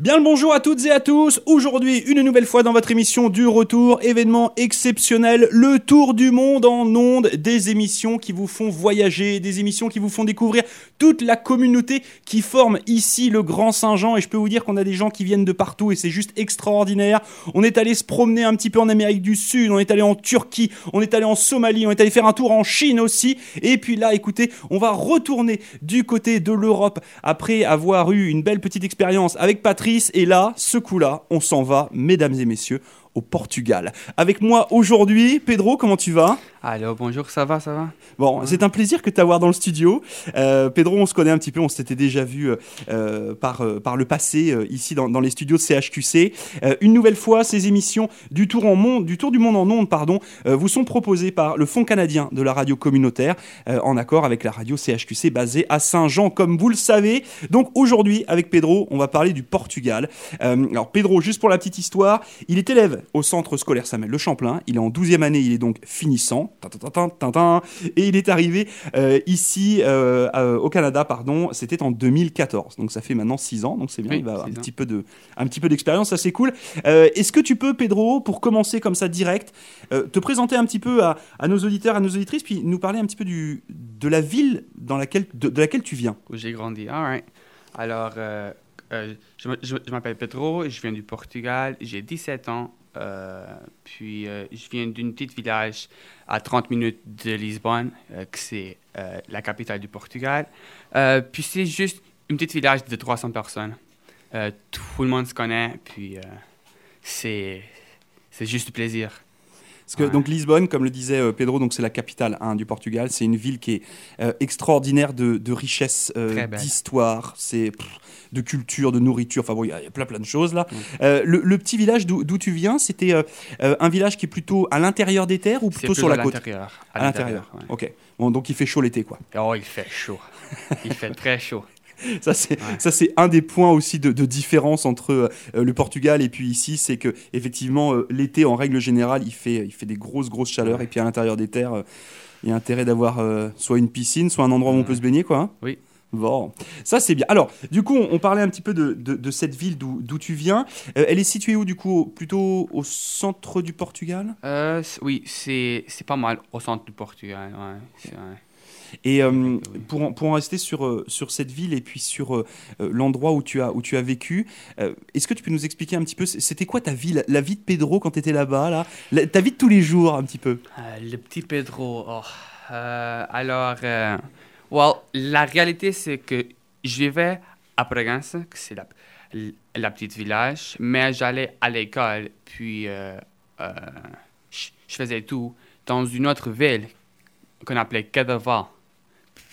Bien le bonjour à toutes et à tous. Aujourd'hui, une nouvelle fois dans votre émission du retour, événement exceptionnel, le tour du monde en ondes, des émissions qui vous font voyager, des émissions qui vous font découvrir toute la communauté qui forme ici le Grand Saint-Jean. Et je peux vous dire qu'on a des gens qui viennent de partout et c'est juste extraordinaire. On est allé se promener un petit peu en Amérique du Sud, on est allé en Turquie, on est allé en Somalie, on est allé faire un tour en Chine aussi. Et puis là, écoutez, on va retourner du côté de l'Europe après avoir eu une belle petite expérience avec Patrick et là, ce coup-là, on s'en va, mesdames et messieurs, au Portugal. Avec moi aujourd'hui, Pedro, comment tu vas? Alors bonjour, ça va, ça va? Bon, c'est un plaisir que de t'avoir dans le studio. Euh, Pedro, on se connaît un petit peu, on s'était déjà vu euh, par, euh, par le passé ici dans, les studios de CHQC. une nouvelle fois, ces émissions du Tour, en monde, du, tour du Monde en Ondes pardon, vous sont proposées par le Fonds canadien de la radio communautaire, en accord avec la radio CHQC basée à Saint-Jean, comme vous le savez. Donc aujourd'hui, avec Pedro, on va parler du Portugal. alors Pedro, juste pour la petite histoire, il est élève au centre scolaire Samuel Le Champlain. Il est en 12e année, il est donc finissant et il est arrivé euh, ici euh, euh, au Canada, pardon, c'était en 2014. Donc ça fait maintenant 6 ans, donc c'est bien, il va avoir un petit, peu de, un petit peu d'expérience, ça c'est cool. Est-ce que tu peux, Pedro, pour commencer comme ça direct, te présenter un petit peu à, nos auditeurs, à nos auditrices, puis nous parler un petit peu du, de la ville dans laquelle, de, laquelle tu viens? Où j'ai grandi, all right. Alors, je, je m'appelle Pedro, je viens du Portugal, j'ai 17 ans. Euh, puis euh, je viens d'un petit village à 30 minutes de Lisbonne, euh, que c'est la capitale du Portugal. puis c'est juste un petit village de 300 personnes. tout le monde se connaît, puis c'est juste du plaisir. Parce que donc Lisbonne, comme le disait Pedro, donc c'est la capitale hein, du Portugal. C'est une ville qui est extraordinaire de, de richesse, d'histoire. C'est de culture, de nourriture. Enfin bon, il y, a plein plein de choses là. Euh, le, petit village d'où tu viens, c'était euh, euh, un village qui est plutôt à l'intérieur des terres ou plutôt sur la côte? À l'intérieur. Ok. Bon, donc il fait chaud l'été quoi. Oh, il fait chaud. il fait très chaud. Ça c'est un des points aussi de, différence entre le Portugal et puis ici, c'est que effectivement l'été en règle générale il fait il fait des grosses grosses chaleurs et puis à l'intérieur des terres il y a intérêt d'avoir soit une piscine, soit un endroit où on peut se baigner quoi. Hein. oui. Bon, ça c'est bien. Alors, du coup, on, parlait un petit peu de, cette ville d'où tu viens. Euh, elle est située où, du coup Plutôt au centre du Portugal? Euh, Oui, c'est pas mal au centre du Portugal. Et euh, pour, pour en rester sur, sur cette ville et puis sur l'endroit où, tu as, où tu as vécu, est-ce que tu peux nous expliquer un petit peu, c'était quoi ta vie, la, vie de Pedro quand tu étais là-bas là, Ta vie de tous les jours, un petit peu Le petit Pedro, oh. alors Well, la réalité, c'est que je vivais à que c'est la, la, petite village, mais j'allais à l'école, puis euh, euh, je, faisais tout dans une autre ville qu'on appelait Cadaval.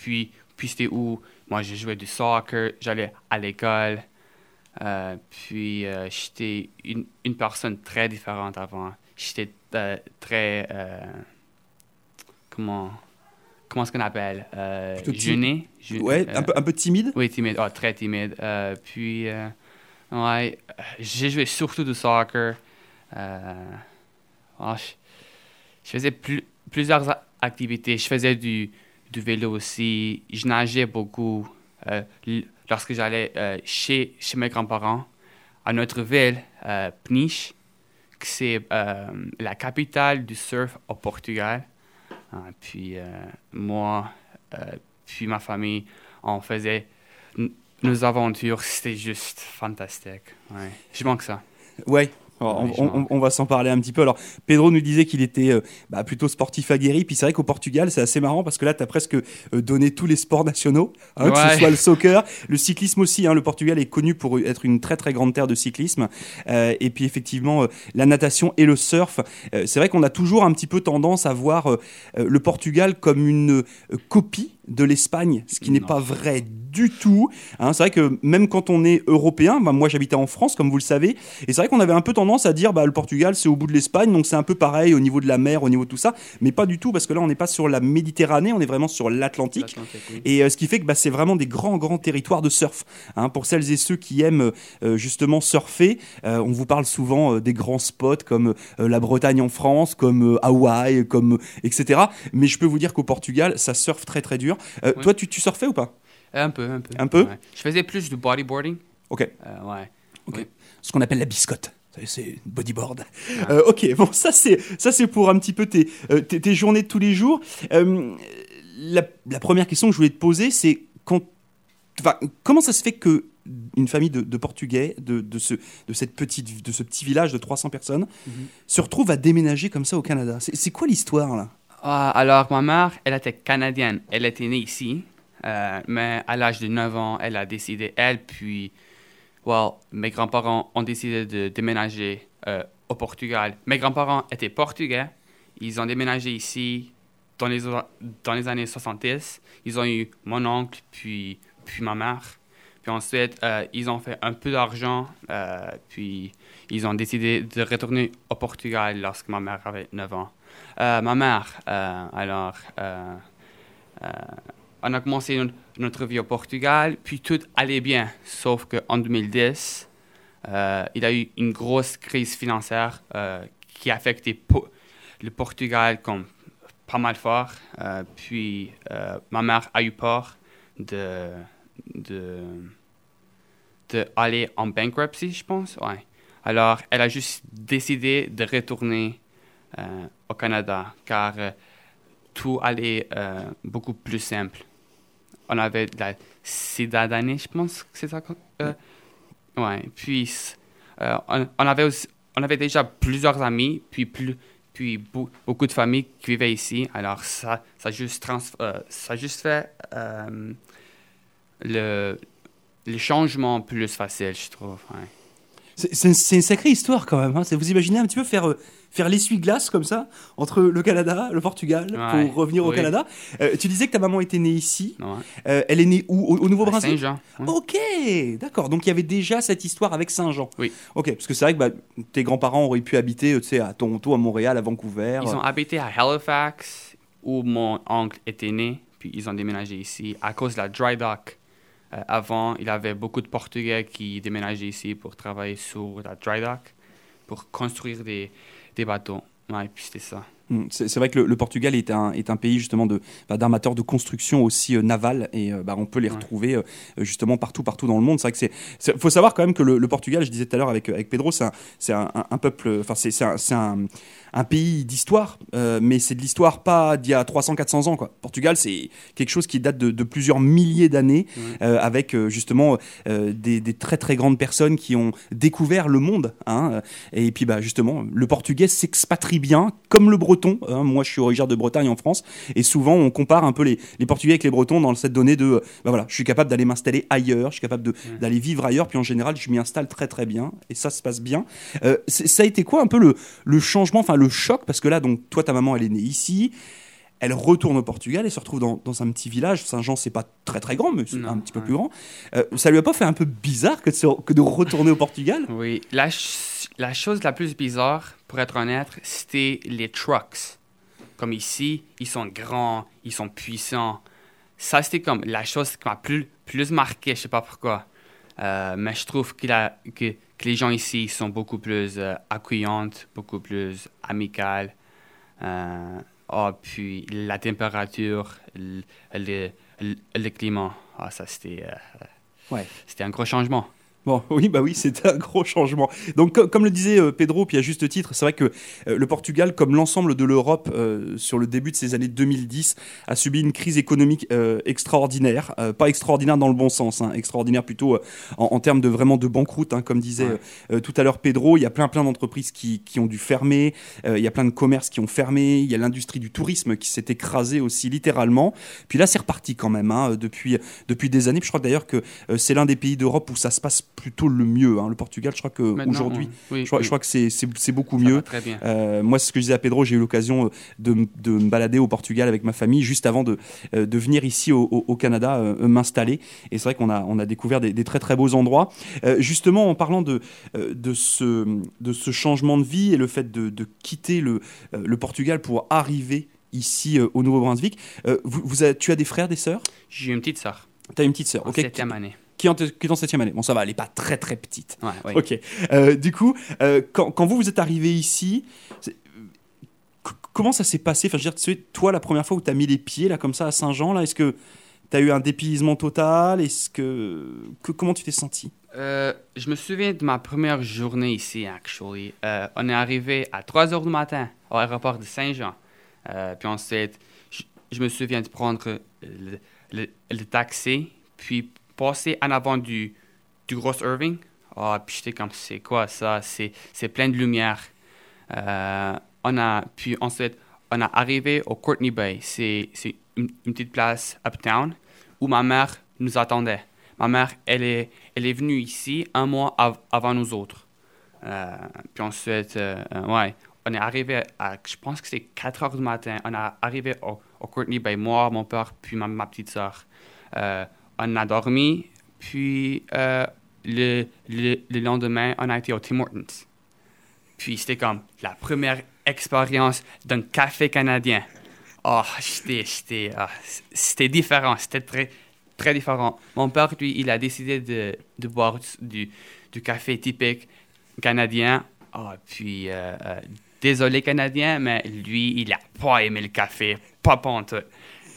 Puis, puis c'était où? Moi, je jouais du soccer, j'allais à l'école. Euh, puis j'étais une, une, personne très différente avant. J'étais très... comment comment est-ce qu'on appelle? Euh, Jeûner. ouais, un, peu, un peu timide? Oui, timide, oh, très timide. Euh, puis, euh, ouais, j'ai joué surtout du soccer. Oh, je, faisais plusieurs activités. Je faisais du, du, vélo aussi. Je nageais beaucoup. lorsque j'allais chez, chez mes grands-parents, à notre ville, Peniche, c'est la capitale du surf au Portugal. Ah, puis euh, moi, euh, puis ma famille, on faisait nos aventures, c'était juste fantastique. Ouais. Je manque ça. Ouais, on, va s'en parler un petit peu. Alors, Pedro nous disait qu'il était euh, bah, plutôt sportif aguerri. Puis c'est vrai qu'au Portugal, c'est assez marrant parce que là, tu as presque euh, donné tous les sports nationaux, hein, que ce soit le soccer, le cyclisme aussi. Hein. le Portugal est connu pour être une très très grande terre de cyclisme. Euh, et puis effectivement, la natation et le surf. c'est vrai qu'on a toujours un petit peu tendance à voir le Portugal comme une copie de l'Espagne, ce qui n'est pas vrai du tout. Hein. c'est vrai que même quand on est européen, bah, moi j'habitais en France, comme vous le savez, et c'est vrai qu'on avait un peu tendance à dire bah, le Portugal c'est au bout de l'Espagne, donc c'est un peu pareil au niveau de la mer, au niveau de tout ça, mais pas du tout, parce que là on n'est pas sur la Méditerranée, on est vraiment sur l'Atlantique. Et euh, ce qui fait que bah, c'est vraiment des grands, grands territoires de surf. Hein. pour celles et ceux qui aiment euh, justement surfer, euh, on vous parle souvent des grands spots comme la Bretagne en France, comme Hawaï, comme etc. Mais je peux vous dire qu'au Portugal, ça surfe très très dur. Euh, toi, tu, tu surfais ou pas? Un peu, un peu. Un peu? Je faisais plus du bodyboarding. Ok. Euh, ouais. Ce qu'on appelle la biscotte c'est bodyboard. Ah. Euh, ok, bon, ça c'est ça c'est pour un petit peu tes, euh, tes, journées de tous les jours. Euh, la, première question que je voulais te poser, c'est comment ça se fait que une famille de, Portugais de, de, ce, de, cette petite, de ce petit village de 300 personnes mhm. se retrouve à déménager comme ça au Canada? C'est quoi l'histoire là? Ah, Alors ma mère, elle était canadienne, elle était née ici, mais à l'âge de 9 ans, elle a décidé, elle puis mes grands-parents ont décidé de déménager euh, au Portugal. Mes grands-parents étaient portugais. Ils ont déménagé ici dans les, dans les années 70. Ils ont eu mon oncle, puis, puis ma mère. Puis ensuite, euh, ils ont fait un peu d'argent, euh, puis ils ont décidé de retourner au Portugal lorsque ma mère avait 9 ans. Ma mère, alors, on a commencé notre, vie au Portugal, puis tout allait bien, sauf qu'en 2010, euh, il y a eu une grosse crise financière euh, qui a affecté le Portugal comme pas mal fort. Euh, puis ma mère a eu peur de, en bankruptcy, je pense. Alors, elle a juste décidé de retourner au Canada, car tout allait beaucoup plus simple on avait de la citadanie, je pense que c'est ça. Euh, ouais. Puis, euh, on, avait on avait déjà plusieurs amis, puis, plus, puis beaucoup de familles qui vivaient ici. Alors, ça, ça, juste, trans, euh, ça juste fait le, le changement plus facile, je trouve. C'est une sacrée histoire quand même. Hein. Vous imaginez un petit peu faire faire l'essuie-glace comme ça entre le Canada, le Portugal, pour revenir au Canada. Euh, tu disais que ta maman était née ici. Euh, elle est née où? Au, Nouveau-Brunswick? Saint-Jean. Ok, d'accord. Donc il y avait déjà cette histoire avec Saint-Jean. Oui. Ok, parce que c'est vrai que bah, tes grands-parents auraient pu habiter euh, tu sais, à Toronto, à Montréal, à Vancouver. Ils ont habité à Halifax, où mon oncle était né, puis ils ont déménagé ici à cause de la dry dock. avant, il y avait beaucoup de Portugais qui déménageaient ici pour travailler sur la dry dock, pour construire des, des bateaux. Ouais, puis c'était ça. Mm, c'est vrai que le, Portugal est un, est un pays justement de bah, d'armateurs de construction aussi euh, naval et euh, bah, on peut les retrouver euh, justement partout partout dans le monde. C'est vrai que c'est faut savoir quand même que le, Portugal, je disais tout à l'heure avec avec Pedro, c'est un, un, un, peuple, enfin c'est un, un pays d'histoire, euh, mais c'est de l'histoire pas d'il y a 300-400 ans. Quoi. Portugal, c'est quelque chose qui date de, plusieurs milliers d'années, euh, avec euh, justement des, très très grandes personnes qui ont découvert le monde. Hein, et puis bah, justement, le portugais s'expatrie bien, comme le breton. Hein. moi, je suis originaire de Bretagne en France, et souvent on compare un peu les, les Portugais avec les Bretons dans cette donnée de, bah, voilà, je suis capable d'aller m'installer ailleurs, je suis capable d'aller vivre ailleurs, puis en général, je m'y installe très très bien, et ça se passe bien. ça a été quoi un peu le, le changement, enfin le choc, parce que là, donc, toi, ta maman, elle est née ici. Elle retourne au Portugal et se retrouve dans, un petit village. Saint-Jean, c'est pas très très grand, mais c'est un petit peu plus grand. Euh, ça lui a pas fait un peu bizarre que de, que de retourner au Portugal? Oui, la, la chose la plus bizarre, pour être honnête, c'était les trucks. Comme ici, ils sont grands, ils sont puissants. Ça, c'était comme la chose qui m'a plus, plus marqué, je sais pas pourquoi. Euh, mais je trouve que, la, que que les gens ici sont beaucoup plus euh, accueillantes, beaucoup plus amicales. Euh, oh, puis la température, le, le, climat, ah, ça c'était euh, ouais. c'était un gros changement. Bon, oui, bah oui, c'était un gros changement. Donc, comme le disait euh, Pedro, puis à juste titre, c'est vrai que euh, le Portugal, comme l'ensemble de l'Europe euh, sur le début de ces années 2010, a subi une crise économique extraordinaire. pas extraordinaire dans le bon sens, hein, extraordinaire plutôt en, termes de vraiment de banqueroute, hein, comme disait tout à l'heure Pedro. Il y a plein plein d'entreprises qui, qui, ont dû fermer. il y a plein de commerces qui ont fermé. Il y a l'industrie du tourisme qui s'est écrasée aussi littéralement. Puis là, c'est reparti quand même hein, depuis depuis des années. je crois d'ailleurs que c'est l'un des pays d'Europe où ça se passe plutôt le mieux. Hein. Le Portugal, je crois qu'aujourd'hui, je, je, crois que c'est beaucoup mieux. Euh, moi, c'est ce que je disais à Pedro, j'ai eu l'occasion euh, de, de, me balader au Portugal avec ma famille juste avant de, euh, de venir ici au, au, Canada m'installer. Et c'est vrai qu'on a, on a découvert des, très très beaux endroits. justement, en parlant de, de, ce, de ce changement de vie et le fait de, de quitter le, le Portugal pour arriver ici au Nouveau-Brunswick, vous, vous tu as des frères, des sœurs? J'ai une petite sœur. Tu as une petite sœur, ok. Septième année qui est en, septième année. Bon, ça va, elle n'est pas très très petite. Ok. Euh, du coup, euh, quand, quand, vous vous êtes arrivé ici, comment ça s'est passé? Enfin, je veux dire, toi, la première fois où tu as mis les pieds là comme ça à Saint-Jean, là, est-ce que Tu as eu un dépaysement total? Est-ce que, que, comment tu t'es senti euh, je me souviens de ma première journée ici, actually. On est arrivé à 3 heures du matin au aéroport de Saint-Jean. Puis ensuite, je, je, me souviens de prendre le, le, le, taxi, puis passer en avant du, du Gros Irving. Oh, puis j'étais comme, c'est quoi ça? C'est, plein de lumière. on a, puis ensuite, on a arrivé au Courtney Bay. C'est, une, une petite place uptown où ma mère nous attendait. Ma mère, elle est, elle est venue ici un mois avant nous autres. Euh, puis ensuite, euh, euh, ouais, on est arrivé à, je pense que c'est 4 heures du matin. On est arrivé au, Courtney Bay, moi, mon père, puis ma, ma petite soeur. On a dormi, puis le, le, lendemain, on a été au Tim Hortons. Puis c'était comme la première expérience d'un café canadien. Oh, c'était, ah, c'était différent, c'était très, très différent. Mon père, lui, il a décidé de, de boire du, du, café typique canadien. Ah, puis, euh, euh, désolé canadien, mais lui, il n'a pas aimé le café, pas pente.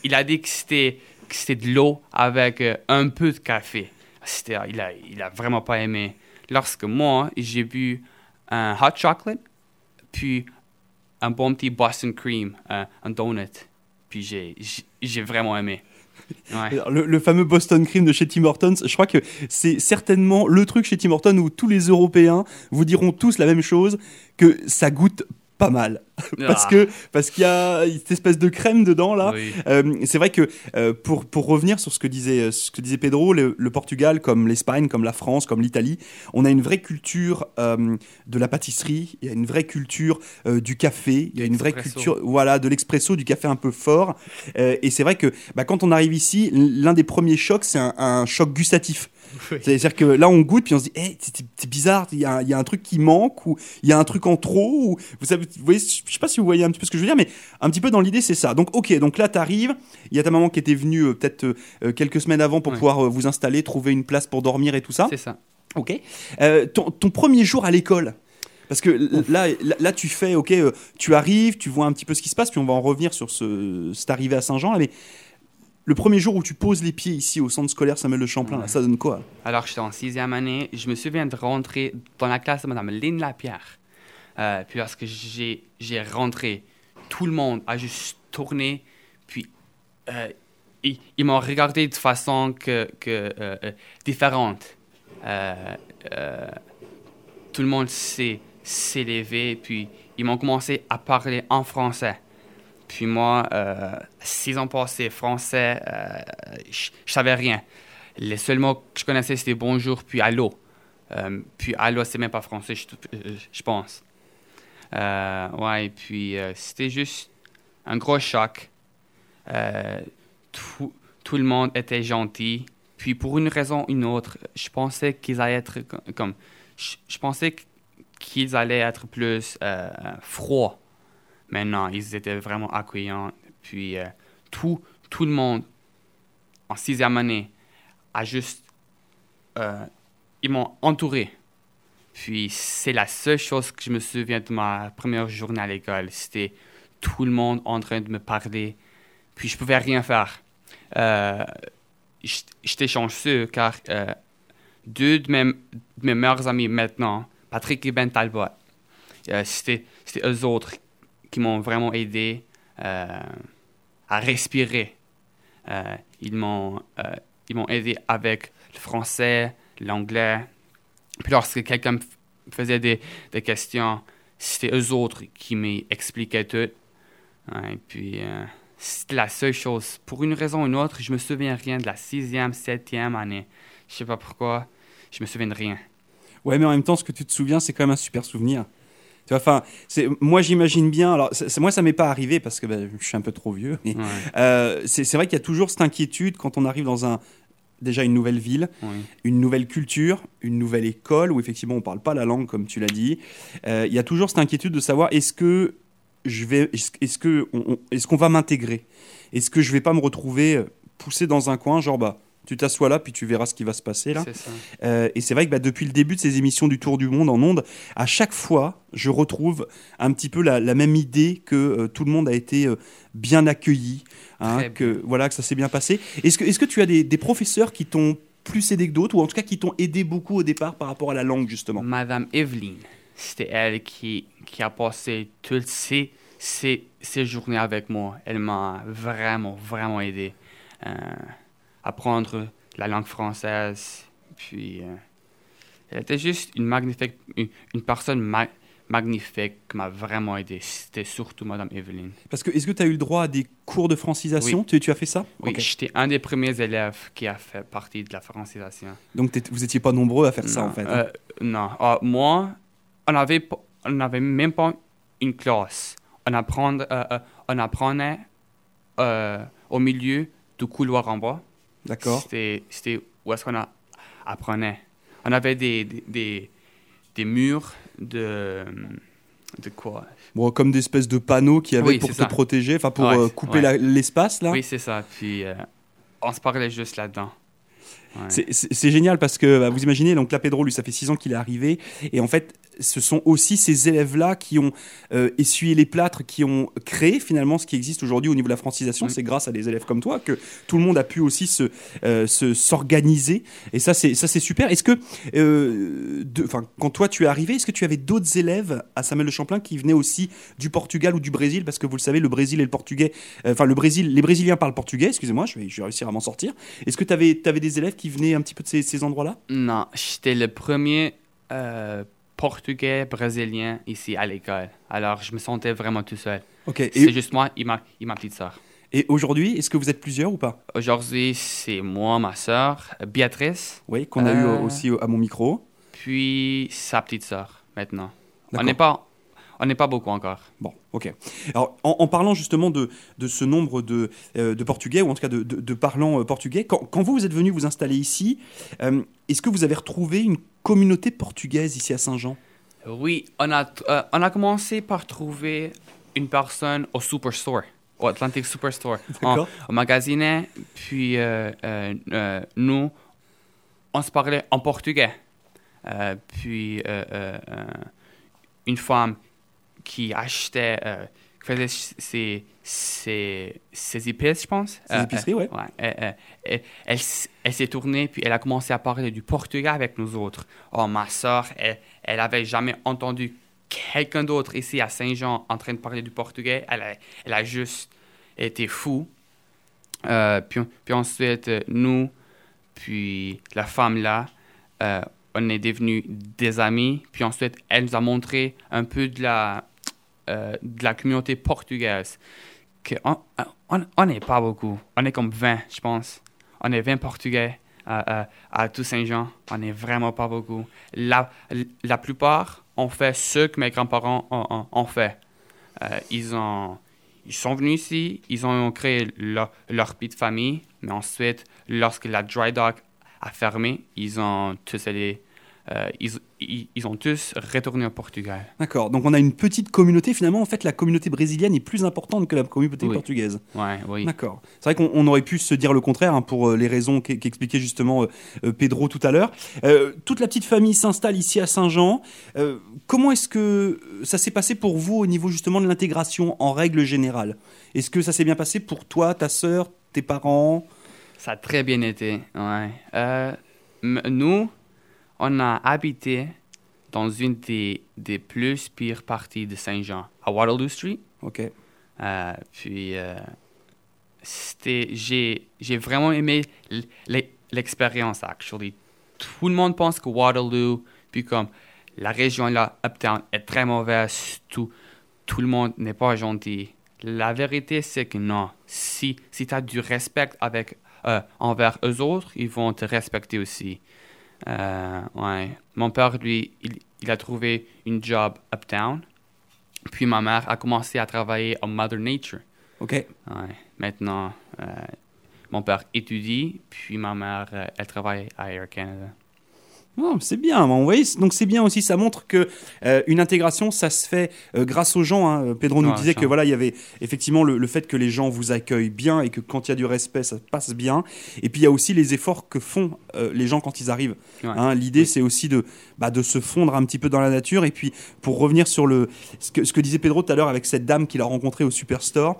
Il a dit que c'était, que c'était de l'eau avec euh, un peu de café. C'était, il n'a il a vraiment pas aimé. Lorsque moi, j'ai bu un hot chocolate, puis un bon petit Boston cream, un donut, puis j'ai, j'ai vraiment aimé. Le, fameux Boston Cream de chez Tim Hortons, je crois que c'est certainement le truc chez Tim Hortons où tous les Européens vous diront tous la même chose, que ça goûte pas mal parce ah. que parce qu'il y a cette espèce de crème dedans là. Euh, c'est vrai que euh, pour pour revenir sur ce que disait ce que disait Pedro, le, Portugal comme l'Espagne, comme la France, comme l'Italie, on a une vraie culture euh, de la pâtisserie, il y a une vraie culture du café, il y a une vraie culture voilà de l'expresso, du café un peu fort. et c'est vrai que bah, quand on arrive ici, l'un des premiers chocs, c'est un, un choc gustatif. C'est-à-dire que là, on goûte, puis on se dit, hey, c'est bizarre, il y, a, y, a, un truc qui manque, ou il y a un truc en trop, ou vous, savez, vous voyez, je sais pas si vous voyez un petit peu ce que je veux dire, mais un petit peu dans l'idée, c'est ça. Donc, ok, donc là, tu arrives, il y a ta maman qui était venue euh, peut-être euh, quelques semaines avant pour pouvoir euh, vous installer, trouver une place pour dormir et tout ça. C'est ça. Ok. Ton, ton, premier jour à l'école parce que là, là, tu fais, ok, tu arrives, tu vois un petit peu ce qui se passe, puis on va en revenir sur ce, cette arrivée à Saint-Jean. Mais le premier jour où tu poses les pieds ici au centre scolaire Samuel de Champlain, ça donne quoi? Alors, j'étais en sixième année. Je me souviens de rentrer dans la classe de Mme Lynn Lapierre. Euh, puis lorsque j'ai, j'ai rentré, tout le monde a juste tourné. Puis euh, ils, m'ont regardé de façon que, que euh, différente. tout le monde s'est, s'est levé. Puis ils m'ont commencé à parler en français. Puis moi, euh, six ans passés, français, euh, je savais rien. Les seuls mots que je connaissais, c'était bonjour, puis allô. Euh, puis allô, c'est même pas français, je, pense. ouais, et puis c'était juste un gros choc. Tout, tout, le monde était gentil. Puis pour une raison ou une autre, je pensais qu'ils allaient être comme... Je pensais qu'ils allaient être plus froids Maintenant, ils étaient vraiment accueillants. Puis euh, tout, tout le monde, en sixième année, a juste... Euh, ils m'ont entouré. Puis c'est la seule chose que je me souviens de ma première journée à l'école. C'était tout le monde en train de me parler. Puis je pouvais rien faire. Euh, J'étais chanceux car euh, deux de mes, meilleurs amis maintenant, Patrick et Ben Talbot, c'était eux autres qui m'ont vraiment aidé euh, à respirer. Euh, ils m'ont euh, ils m'ont aidé avec le français, l'anglais. Puis lorsque quelqu'un faisait des, des questions, c'était eux autres qui m'expliquaient tout. et puis c'était la seule chose. Pour une raison ou une autre, je me souviens rien de la sixième, septième année. Je sais pas pourquoi, je me souviens de rien. Ouais, mais en même temps, ce que tu te souviens, c'est quand même un super souvenir. Enfin, moi j'imagine bien. Alors, moi ça m'est pas arrivé parce que ben, je suis un peu trop vieux. Euh, c'est vrai qu'il y a toujours cette inquiétude quand on arrive dans un déjà une nouvelle ville, une nouvelle culture, une nouvelle école où effectivement on parle pas la langue comme tu l'as dit. Euh, il y a toujours cette inquiétude de savoir est-ce que je vais, est-ce que est-ce qu'on va m'intégrer, est-ce que je vais pas me retrouver poussé dans un coin, genre bah Tu t'assois là, puis tu verras ce qui va se passer là. Euh, et c'est vrai que bah, depuis le début de ces émissions du Tour du Monde en ondes, à chaque fois, je retrouve un petit peu la, la même idée que euh, tout le monde a été euh, bien accueilli, hein, que voilà que ça s'est bien passé. Est-ce que, est-ce que tu as des, des professeurs qui t'ont plus aidé que d'autres, ou en tout cas qui t'ont aidé beaucoup au départ par rapport à la langue justement? Madame Evelyne, c'était elle qui, qui a passé toutes ces, ces, ces journées avec moi. Elle m'a vraiment, vraiment aidé euh, apprendre la langue française. Puis, euh, elle était juste une magnifique, une, une personne ma- magnifique qui m'a vraiment aidé. C'était surtout Madame Evelyne. Parce que est-ce que tu as eu le droit à des cours de francisation? Tu, tu as fait ça? Oui, j'étais un des premiers élèves qui a fait partie de la francisation. Donc vous étiez pas nombreux à faire ça en fait. hein. euh, non. Ah, moi, on avait, pas- on n'avait même pas une classe. On, apprend, euh, on apprenait au milieu du couloir en bas. D'accord. C'était, c'était où est-ce qu'on a- apprenait. On avait des, des, des, des murs de... De quoi? Bon, comme des espèces de panneaux qui avaient Oui, pour te ça. protéger, enfin pour Ouais, euh, couper ouais. la- l'espace là. Oui, c'est ça. Puis euh, on se parlait juste là-dedans. C'est- génial parce que bah, vous imaginez, donc là, Pedro, lui, ça fait six ans qu'il est arrivé. Et en fait, ce sont aussi ces élèves-là qui ont euh, essuyé les plâtres, qui ont créé finalement ce qui existe aujourd'hui au niveau de la francisation. C'est grâce à des élèves comme toi que tout le monde a pu aussi se euh, se- s'organiser. Et ça, c'est ça, c'est super. Est-ce que, euh, quand toi tu es arrivé, est-ce que tu avais d'autres élèves à Samuel de Champlain qui venaient aussi du Portugal ou du Brésil? Parce que vous le savez, le Brésil et le Portugais, enfin, le Brésil, les Brésiliens parlent portugais. Excusez-moi, je vais, je vais réussir à m'en sortir. Est-ce que tu avais, des élèves qui venaient un petit peu de ces, ces endroits-là? Non, j'étais le premier euh, portugais brésilien ici à l'école. Alors, je me sentais vraiment tout seul. Ok. C'est juste moi et ma, et ma petite sœur. et aujourd'hui, est-ce que vous êtes plusieurs ou pas? Aujourd'hui, c'est moi, ma sœur, Béatrice, Oui, qu'on a eu Euh. aussi à mon micro. puis sa petite sœur, maintenant. On n'est pas, on n'est pas beaucoup encore. Bon, ok. Alors, en, en parlant justement de, de ce nombre de, euh, de Portugais, ou en tout cas de, de- de parlants euh, portugais, quand, quand vous, vous êtes venu vous installer ici, euh, est-ce que vous avez retrouvé une communauté portugaise ici à Saint-Jean? Oui, on a, euh, on a commencé par trouver une personne au Superstore, au Atlantic Superstore. On, on magasinait, puis nous, on se parlait en portugais. Puis une femme qui achetait, euh, qui faisait ses, ses, ses épices, je pense. Ces Euh, épiceries, ouais. Ouais, elle, elle- s'est tournée, puis elle a commencé à parler du portugais avec nous autres. Oh, ma soeur, elle, elle avait jamais entendu quelqu'un d'autre ici à Saint-Jean en train de parler du portugais. Elle a, elle a juste été fou. Euh, puis, puis ensuite, euh, nous, puis la femme là, euh, on est devenus des amis. Puis ensuite, elle nous a montré un peu de la, euh, de la communauté portugaise. Que on on- n'est pas beaucoup. On est comme 20, je pense. On est 20 Portugais à, à, à tout Saint-Jean. On n'est vraiment pas beaucoup. La, la plupart ont fait ce que mes grands-parents ont, ont- fait. Euh, ils, ont, ils sont venus ici, ils ont créé leur, leur petite famille, mais ensuite, lorsque la dry dock a fermé, ils ont tous allé, euh, ils, ils ont tous retourné au Portugal. D'accord. Donc on a une petite communauté. Finalement, en fait, la communauté brésilienne est plus importante que la communauté Oui. portugaise. Ouais, oui. D'accord. C'est vrai qu'on on aurait pu se dire le contraire hein, pour euh, les raisons qu'e- qu'expliquait justement euh, euh, Pedro tout à l'heure. Euh, toute la petite famille s'installe ici à Saint-Jean. Euh, comment est-ce que ça s'est passé pour vous au niveau justement de l'intégration en règle générale? Est-ce que ça s'est bien passé pour toi, ta sœur, tes parents? Ça a très bien été, ouais. Nous, on a habité dans une des, des plus pires parties de Saint-Jean, à Waterloo Street. Ok. Euh, puis, euh, c'était, j'ai, j'ai vraiment aimé l'expérience, actually. Tout le monde pense que Waterloo, puis comme la région là, Uptown, est très mauvaise, tout, tout le monde n'est pas gentil. La vérité, c'est que non. Si, si tu as du respect avec, euh, envers eux autres, ils vont te respecter aussi. Euh, ouais. Mon père, lui, il, il a trouvé une job Uptown. Puis ma mère a commencé à travailler en Mother Nature. Ok. Ouais. Maintenant, euh, mon père étudie, puis ma mère, euh, elle travaille à Air Canada. C'est bien, vous voyez, donc c'est bien aussi, ça montre que euh, une intégration, ça se fait euh, grâce aux gens. Hein. Pedro nous disait que voilà, il y avait effectivement le, fait que les gens vous accueillent bien et que quand il y a du respect, ça passe bien. Et puis il y a aussi les efforts que font euh, les gens quand ils arrivent. Hein. L'idée, c'est aussi de, bah, de se fondre un petit peu dans la nature. Et puis pour revenir sur le, ce, que, ce que disait Pedro tout à l'heure avec cette dame qu'il a rencontrée au Superstore,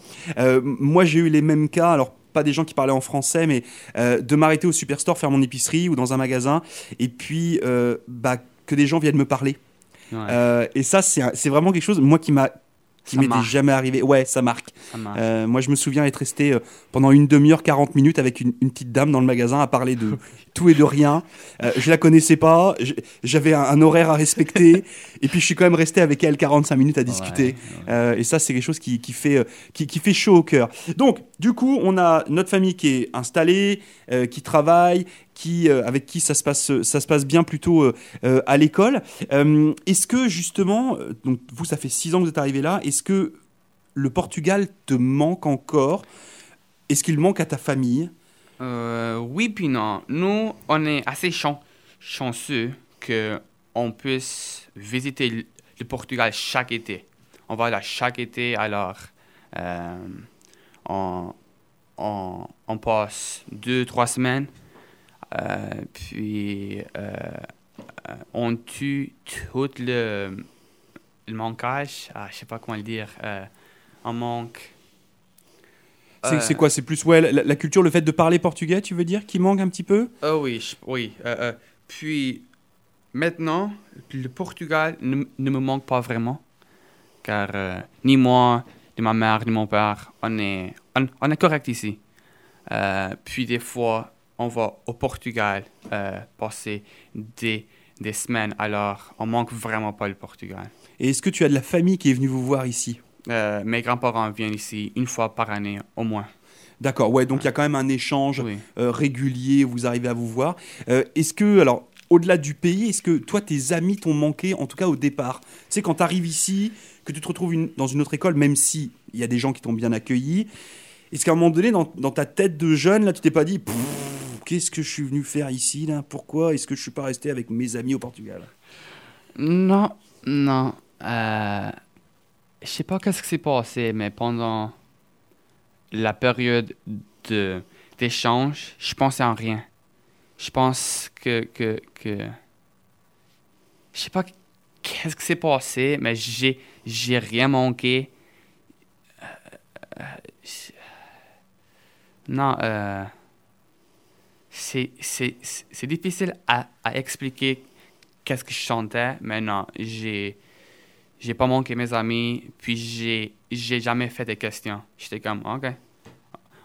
moi j'ai eu les mêmes cas. Alors pas des gens qui parlaient en français, mais euh, de m'arrêter au superstore, faire mon épicerie ou dans un magasin, et puis euh, bah, que des gens viennent me parler. Euh, et ça, c'est vraiment quelque chose, moi, qui m'a qui m'était jamais arrivé. Ouais, ça marque. Euh, moi, je me souviens être resté euh, pendant une demi-heure, 40 minutes avec une, petite dame dans le magasin à parler de tout et de rien. Euh, je la connaissais pas, j'avais un, horaire à respecter, et puis je suis quand même resté avec elle 45 minutes à discuter. Euh, et ça, c'est quelque chose qui, qui fait, qui, qui, fait chaud au cœur. Donc, du coup, on a notre famille qui est installée, qui travaille, qui, euh, avec qui ça se passe, ça se passe bien plutôt euh, euh, à l'école. est-ce que justement, donc vous, ça fait six ans que vous êtes arrivé là, est-ce que le Portugal te manque encore? Est-ce qu'il manque à ta famille? Oui, puis non. Nous, on est assez chanceux qu'on puisse visiter le Portugal chaque été. On va là chaque été, alors on, on, on, passe deux, trois semaines euh, puis, euh, euh, on tue tout le, le manquage. Ah, je sais pas comment le dire. On manque. C'est quoi C'est plus ouais, la, culture, le fait de parler portugais, tu veux dire, qui manque un petit peu? Oh oui, oui. puis maintenant, le Portugal ne, ne, me manque pas vraiment, car ni moi, ni ma mère, ni mon père, on est, on, on est correct ici. puis des fois, on va au Portugal euh, passer des, des semaines, alors on manque vraiment pas le Portugal. Et est-ce que tu as de la famille qui est venue vous voir ici? Euh, Mes grands-parents viennent ici une fois par année au moins. D'accord, ouais, donc il y a quand même un échange euh, régulier, vous arrivez à vous voir. est-ce que, alors, au-delà du pays, est-ce que toi, tes amis t'ont manqué, en tout cas au départ? Tu sais, quand tu arrives ici, que tu te retrouves dans une autre école, même s'il y a des gens qui t'ont bien accueilli, est-ce qu'à un moment donné, dans, dans, ta tête de jeune, là, tu t'es pas dit qu'est-ce que je suis venu faire ici là? Pourquoi est-ce que je suis pas resté avec mes amis au Portugal? Non, non. Euh, je sais pas qu'est-ce qui s'est passé, mais pendant la période de d'échange, je pensais en rien. Je pense que que que je sais pas qu'est-ce qui s'est passé, mais j'ai j'ai rien manqué. Euh, euh, non, euh, c'est difficile à, à expliquer qu'est-ce que je chantais, mais non, j'ai j'ai pas manqué mes amis, puis j'ai j'ai jamais fait des questions. J'étais comme OK.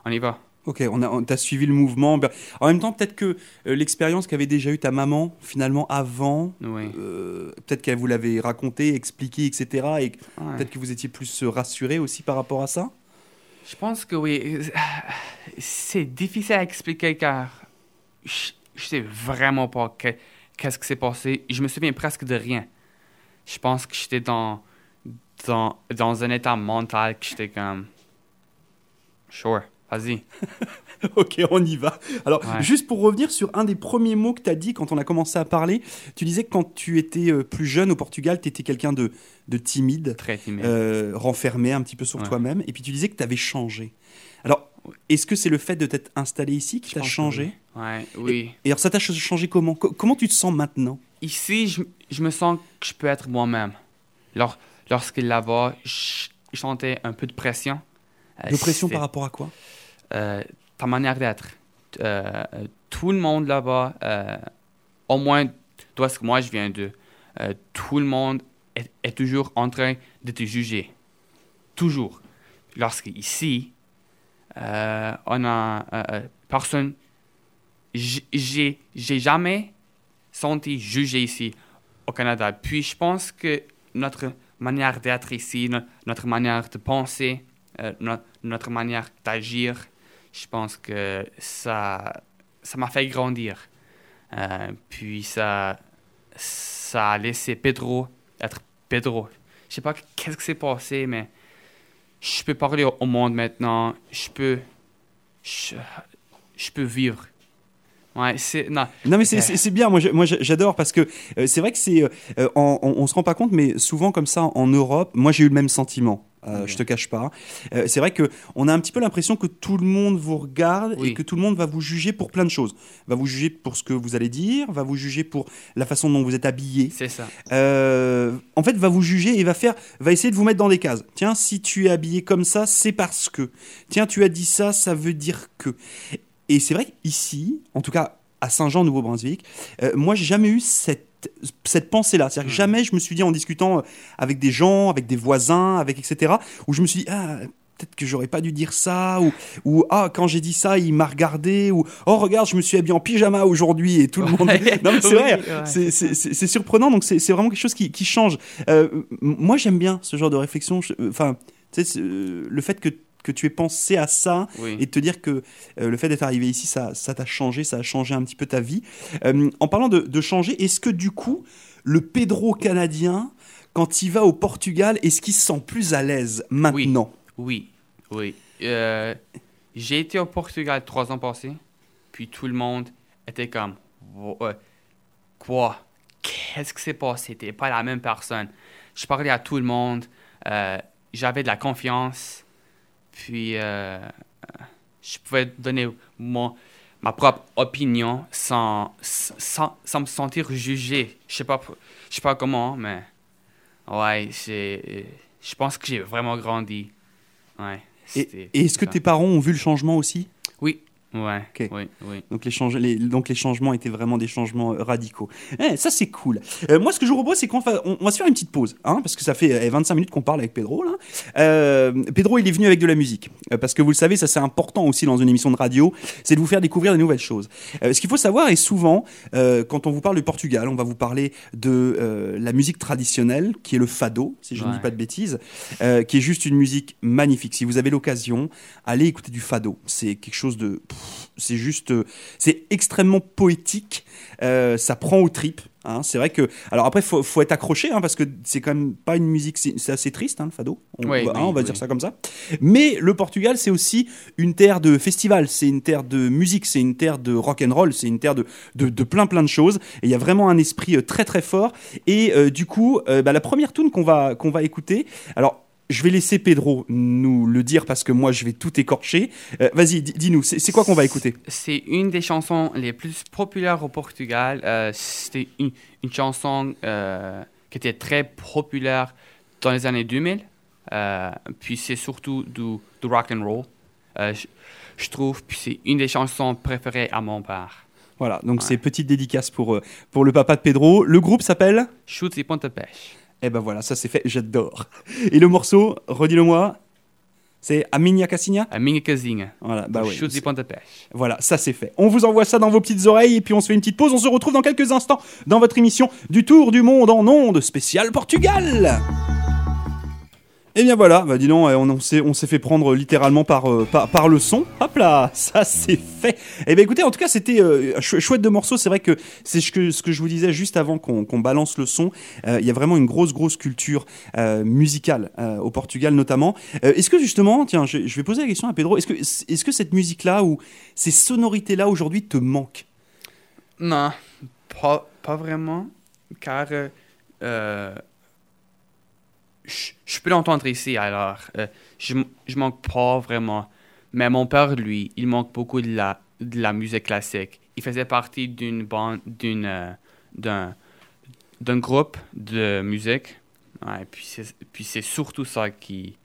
On y va. Ok, on a, t'as suivi le mouvement. Ben, en même temps, peut-être que euh, l'expérience qu'avait déjà eu ta maman finalement avant, euh, peut-être qu'elle vous l'avait raconté, expliqué, etc. Et peut-être que vous étiez plus rassuré aussi par rapport à ça? Je pense que oui. C'est difficile à expliquer car je, sais vraiment pas qu'est-ce qui s'est passé. Je me souviens presque de rien. Je pense que j'étais dans, dans, dans un état mental que j'étais comme. Sure, vas-y. ok, on y va. Alors, juste pour revenir sur un des premiers mots que tu as dit quand on a commencé à parler, tu disais que quand tu étais euh, plus jeune au Portugal, tu étais quelqu'un de, de, timide, Très timide. Euh, renfermé un petit peu sur toi-même, et puis tu disais que tu avais changé. Alors, est-ce que c'est le fait de t'être installé ici qui t'a changé? oui. Ouais, oui. Et, alors ça t'a changé comment? Comment tu te sens maintenant? Ici, je, je, me sens que je peux être moi-même. Lors, lorsque là-bas, je, sentais un peu de pression. Euh, de pression par rapport à quoi? Euh, Ta manière d'être. Euh, tout le monde là-bas, au moins toi, ce que moi je viens de, tout le monde est, est toujours en train de te juger. Toujours. Lorsque ici, on a personne. J'ai jamais senti jugé ici au Canada? Puis je pense que notre manière d'être ici, notre manière de penser, notre manière d'agir, je pense que ça ça m'a fait grandir. puis ça, ça a laissé Pedro être Pedro. Je sais pas qu'est-ce qui s'est passé, mais je peux parler au monde maintenant, je peux, je, peux vivre Ouais, c'est non. Non mais c'est bien. Moi, j'adore parce que euh, c'est vrai que c'est, euh, on, on, se rend pas compte, mais souvent comme ça en Europe, moi j'ai eu le même sentiment. Euh, Je te cache pas. Euh, c'est vrai que on a un petit peu l'impression que tout le monde vous regarde et que tout le monde va vous juger pour plein de choses. Va vous juger pour ce que vous allez dire, va vous juger pour la façon dont vous êtes habillé. C'est ça. en fait, va vous juger et va faire, va essayer de vous mettre dans des cases. Tiens, si tu es habillé comme ça, c'est parce que. Tiens, tu as dit ça, ça veut dire que. Et c'est vrai qu'ici, en tout cas à Saint-Jean, Nouveau-Brunswick, euh, moi, j'ai jamais eu cette, cette pensée-là. C'est-à-dire que hmm. jamais je me suis dit en discutant euh, avec des gens, avec des voisins, avec etc., où je me suis dit, ah, peut-être que j'aurais pas dû dire ça, ou, ou ah, quand j'ai dit ça, il m'a regardé, ou oh, regarde, je me suis habillé en pyjama aujourd'hui et tout le monde. non, mais c'est vrai, c'est surprenant, donc c'est vraiment quelque chose qui, qui change. Euh, moi, j'aime bien ce genre de réflexion. Enfin, tu sais, le fait que que tu aies pensé à ça et te dire que euh, le fait d'être arrivé ici, ça, ça t'a changé, ça a changé un petit peu ta vie. Euh, en parlant de, changer, est-ce que du coup, le Pedro canadien, quand il va au Portugal, est-ce qu'il se sent plus à l'aise maintenant? Oui, oui. Euh, j'ai été au Portugal trois ans passés, puis tout le monde était comme Quoi? Qu'est-ce qui s'est passé? T'es pas la même personne. Je parlais à tout le monde, j'avais de la confiance. Puis, euh, je pouvais donner mon, ma propre opinion sans, sans, sans, me sentir jugé. Je sais pas, je sais pas comment, mais ouais, je pense que j'ai vraiment grandi. Ouais, et est-ce que tes parents ont vu le changement aussi? Oui, Ouais, oui, oui. Donc les, les, donc les changements étaient vraiment des changements euh, radicaux. Eh, ça, c'est cool. Euh, moi, ce que je vous propose, c'est qu'on va, on, va se faire une petite pause, hein, parce que ça fait 25 eh, minutes qu'on parle avec Pedro. Là. Euh, Pedro, il est venu avec de la musique, parce que vous le savez, ça c'est important aussi dans une émission de radio, c'est de vous faire découvrir de nouvelles choses. ce qu'il faut savoir, et souvent, quand on vous parle du Portugal, on va vous parler de la musique traditionnelle, qui est le fado, si je ne dis pas de bêtises, qui est juste une musique magnifique. Si vous avez l'occasion, allez écouter du fado. C'est quelque chose de c'est juste, euh, c'est extrêmement poétique. Euh, ça prend aux tripes. Hein. C'est vrai que, alors après, faut, faut être accroché hein, parce que c'est quand même pas une musique, c'est assez triste, hein, le fado. On, va, on va dire ça comme ça. Mais le Portugal, c'est aussi une terre de festival, c'est une terre de musique, c'est une terre de rock and roll, c'est une terre de, de, plein plein de choses. Et il y a vraiment un esprit euh, très très fort. Et du coup, bah, la première tune qu'on va qu'on va écouter, alors je vais laisser Pedro nous le dire parce que moi je vais tout écorcher. Euh, vas-y, dis-nous, c'est quoi qu'on va écouter? C'est une des chansons les plus populaires au Portugal. Euh, C'était une, chanson euh, qui était très populaire dans les années 2000. Euh, puis c'est surtout du, rock and roll, je, trouve. Puis c'est une des chansons préférées à mon père. Voilà, donc c'est petite dédicace pour, pour le papa de Pedro. Le groupe s'appelle? Chutes et Ponte Pêche. Et eh ben voilà, ça c'est fait, j'adore. Et le morceau, redis-le-moi, c'est A Minha Casinha A Minha Casinha. Voilà, bah oui. Voilà, ça c'est fait. On vous envoie ça dans vos petites oreilles et puis on se fait une petite pause. On se retrouve dans quelques instants dans votre émission du Tour du Monde en ondes spécial Portugal. Et eh bien voilà, bah dis donc, on, s'est, fait prendre littéralement par, euh, par, le son. Hop là, ça c'est fait. Et eh bien écoutez, en tout cas, c'était euh, chouette de morceaux. C'est vrai que c'est ce que, je vous disais juste avant qu'on, balance le son. Euh, il y a vraiment une grosse, grosse culture musicale au Portugal notamment. est-ce que justement, tiens, je, vais poser la question à Pedro, est-ce que, cette musique-là ou ces sonorités-là aujourd'hui te manquent? Non, pas vraiment, car je, peux l'entendre ici, alors euh, je, je manque pas vraiment. Mais mon père, lui, il manque beaucoup de la, de la musique classique. Il faisait partie d'une bande, d'une, euh, d'un, d'un groupe de musique. Ouais, puis, c'est, puis c'est surtout ça qui,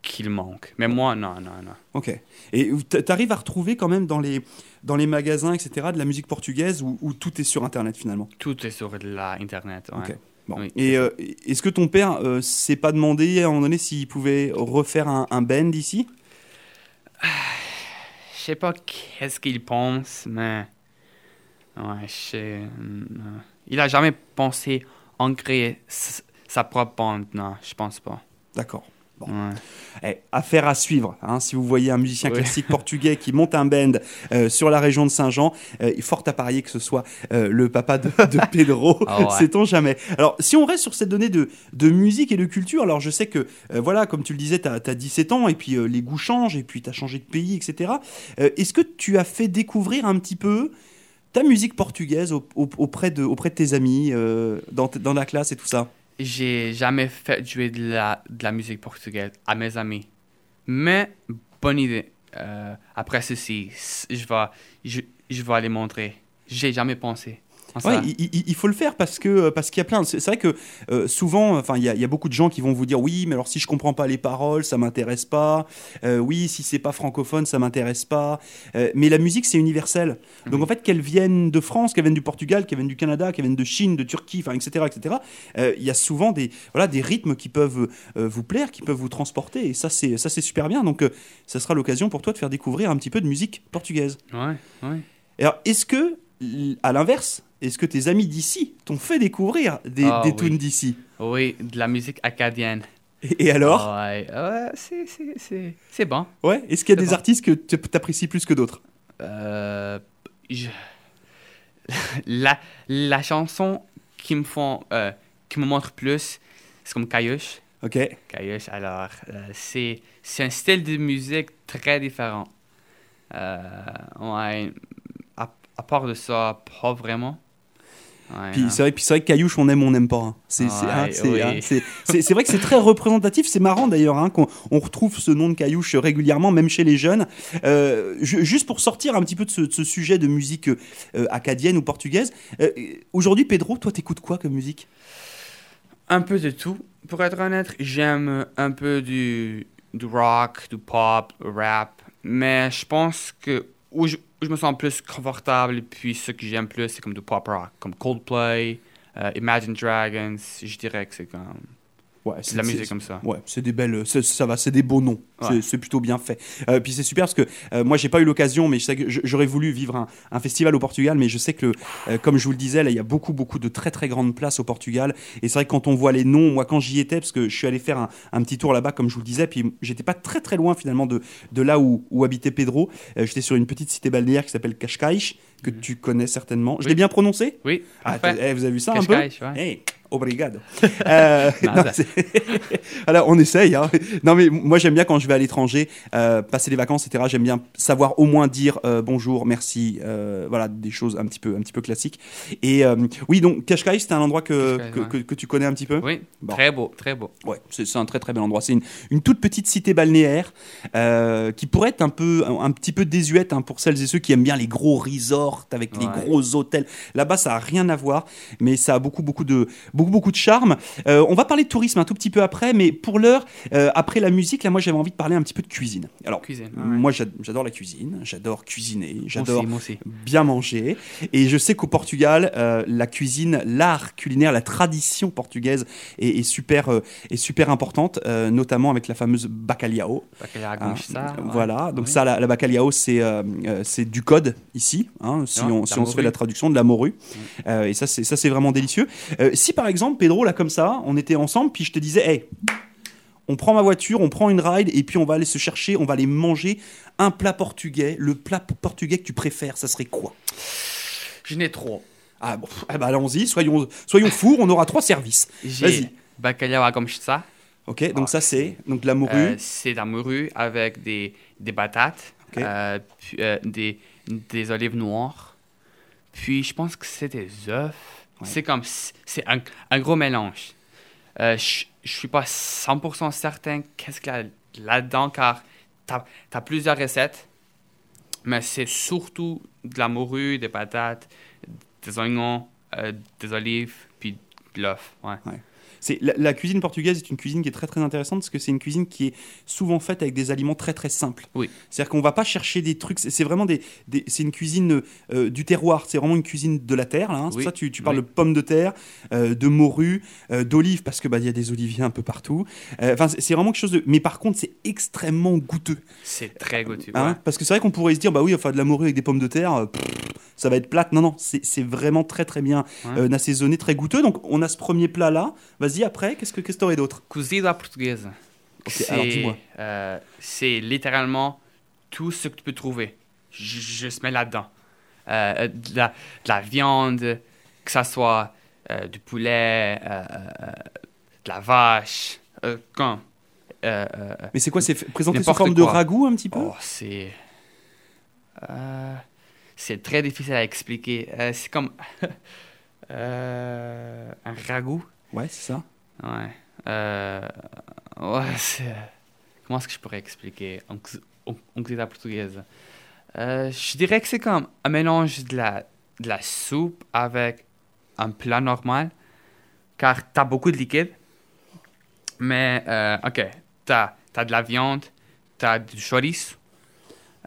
qu'il manque. Mais moi, non, non, non. Ok. Et tu arrives à retrouver quand même dans les, dans les magasins, etc., de la musique portugaise ou, tout est sur Internet finalement? Tout est sur l'Internet, ouais. Et euh, est-ce que ton père euh, s'est pas demandé à un moment donné s'il pouvait refaire un, un band ici? Je sais pas qu'est-ce qu'il pense, mais ouais, je il a jamais pensé en créer sa propre bande, non, je pense pas. D'accord. Eh, affaire à suivre. Hein, si vous voyez un musicien classique portugais qui monte un band euh, sur la région de Saint-Jean, euh, il est fort à parier que ce soit euh, le papa de, Pedro. oh, Sait-on jamais. Alors, si on reste sur cette donnée de, de musique et de culture, alors je sais que, voilà, comme tu le disais, tu as, 17 ans et puis les goûts changent et puis tu as changé de pays, etc. Est-ce que tu as fait découvrir un petit peu ta musique portugaise auprès, de, auprès de tes amis, dans, dans la classe et tout ça? J'ai jamais fait jouer de la, de la musique portugaise à mes amis. Mais, bonne idée. Euh, après ceci, je vais, je, je vais les montrer. J'ai jamais pensé. Ouais, il, faut le faire parce que euh, parce qu'il y a plein. C'est vrai que euh, souvent, enfin, il y, a, beaucoup de gens qui vont vous dire oui, mais alors si je comprends pas les paroles, ça m'intéresse pas. Euh, oui, si c'est pas francophone, ça m'intéresse pas. mais la musique, c'est universel. Donc en fait, qu'elle vienne de France, qu'elle vienne du Portugal, qu'elle vienne du Canada, qu'elle vienne de Chine, de Turquie, enfin, etc., etc. Il y a souvent des voilà des rythmes qui peuvent vous plaire, qui peuvent vous transporter. Et ça, c'est ça, c'est super bien. Donc, ça sera l'occasion pour toi de faire découvrir un petit peu de musique portugaise. Ouais, ouais. Alors, est-ce que à l'inverse, est-ce que tes amis d'ici t'ont fait découvrir des, des tunes d'ici? Oui, de la musique acadienne. Et, alors? Ouais, c'est bon. Ouais, est-ce qu'il y a des artistes que tu apprécies plus que d'autres? Euh, la, la chanson qui me font, euh, qui me montre plus, c'est comme Caillouche. Ok. Caillouche, alors, euh, c'est un style de musique très différent. ouais, à part de ça, pas vraiment. puis c'est vrai, vrai, que Caillouche, on aime, on n'aime pas. Hein. C'est vrai que c'est très représentatif. C'est marrant d'ailleurs hein, qu'on on retrouve ce nom de Caillouche régulièrement, même chez les jeunes. Euh, juste pour sortir un petit peu de ce, sujet de musique euh, acadienne ou portugaise. Euh, aujourd'hui, Pedro, toi, t'écoutes quoi comme musique? Un peu de tout. Pour être honnête, j'aime un peu du, du rock, du pop, rap. Mais je pense que où je, me sens plus confortable. Et puis ce que j'aime plus, c'est comme du pop rock, comme Coldplay, euh, Imagine Dragons. Je dirais que c'est comme c'est de la musique comme ça. Ouais, c'est des belles, ça va, c'est des beaux noms. C'est plutôt bien fait. Euh, puis c'est super parce que euh, moi j'ai pas eu l'occasion, mais je sais que j'aurais voulu vivre un, festival au Portugal, mais je sais que, euh, comme je vous le disais, là il y a beaucoup beaucoup de très très grandes places au Portugal. Et c'est vrai que quand on voit les noms, moi quand j'y étais, parce que je suis allé faire un, petit tour là-bas, comme je vous le disais, puis j'étais pas très très loin finalement de, de là où, où habitait Pedro. j'étais sur une petite cité balnéaire qui s'appelle Cascais, que mhm. tu connais certainement. Je l'ai bien prononcé Oui. Ah, eh, vous avez vu ça un peu ouais. Obrigado. Euh, Alors, on essaye. Hein. Non, mais moi, j'aime bien quand je vais à l'étranger, euh, passer les vacances, etc. J'aime bien savoir au moins dire euh, bonjour, merci, voilà, des choses un petit peu, un petit peu classiques. Et oui, donc Cascais, c'est un endroit que, que, que, tu connais un petit peu? Oui. Très beau, très beau. Ouais, c'est un très très bel endroit. C'est une, une, toute petite cité balnéaire qui pourrait être un peu, un, petit peu désuète hein, pour celles et ceux qui aiment bien les gros resorts avec les gros hôtels. Là-bas, ça a rien à voir, mais ça a beaucoup beaucoup de beaucoup, beaucoup de charme. Euh, on va parler de tourisme un tout petit peu après, mais pour l'heure, euh, après la musique, là, moi, j'avais envie de parler un petit peu de cuisine. Alors, cuisine, moi, j'adore la cuisine, j'adore cuisiner, j'adore bien manger. Et je sais qu'au Portugal, euh, la cuisine, l'art culinaire, la tradition portugaise est, super, est super importante, notamment avec la fameuse bacalhau. Bacalhau hein, Voilà, donc ça, la, la bacalhau, c'est c'est du code ici, hein, si, on, si on se fait la traduction de la morue. et ça, c'est vraiment délicieux. si par exemple, Pedro, là, comme ça, on était ensemble, puis je te disais, hey, on prend ma voiture, on prend une ride, et puis on va aller se chercher, on va aller manger un plat portugais. Le plat portugais que tu préfères, ça serait quoi? Je n'ai trop. Ah bon, eh ben, allons-y, soyons, soyons fous, on aura trois services. Vas-y. Bacalhau comme ça. Ok, donc ça c'est donc de la morue. Euh, c'est de la morue avec des, des batates, euh, euh, des, des olives noires. Puis je pense que c'est des œufs. C'est comme, c'est un, un, gros mélange. Je suis pas 100% certain qu'est-ce qu'il y a là-dedans, car tu as, plusieurs recettes, mais c'est surtout de la morue, des patates, des oignons, euh, des olives, puis de l'œuf. Ouais la, cuisine portugaise est une cuisine qui est très très intéressante parce que c'est une cuisine qui est souvent faite avec des aliments très très simples. Oui. C'est-à-dire qu'on va pas chercher des trucs. C'est vraiment des, c'est une cuisine euh, du terroir. C'est vraiment une cuisine de la terre. Là, hein. ça. Tu, tu, parles de pommes de terre, euh, de morue, euh, d'olives parce que bah il y a des oliviers un peu partout. Enfin, c'est vraiment quelque chose de. Mais par contre, c'est extrêmement goûteux. C'est très goûteux. Hein, parce que c'est vrai qu'on pourrait se dire bah oui, enfin de la morue avec des pommes de terre, ça va être plate. Non non, c'est vraiment très très bien assaisonné, très goûteux. Donc on a ce premier plat là. Vas-y, après, qu'est-ce que tu aurais d'autre? Cozida portugaise. c'est littéralement tout ce que tu peux trouver. Je, je se mets là-dedans. de, la, viande, que ça soit du poulet, de la vache, quand euh, euh, Mais c'est quoi C'est présenté sous forme de ragoût un petit peu? Oh, C'est. Euh, c'est très difficile à expliquer. c'est comme. un ragoût. Ouais, c'est ça. Ouais. c'est. Comment est-ce que je pourrais expliquer? En, en, portugaise Je dirais que c'est comme un mélange de la, soupe avec un plat normal, car tu as beaucoup de liquide. Mais, ok, tu as, de la viande, tu as du chorizo,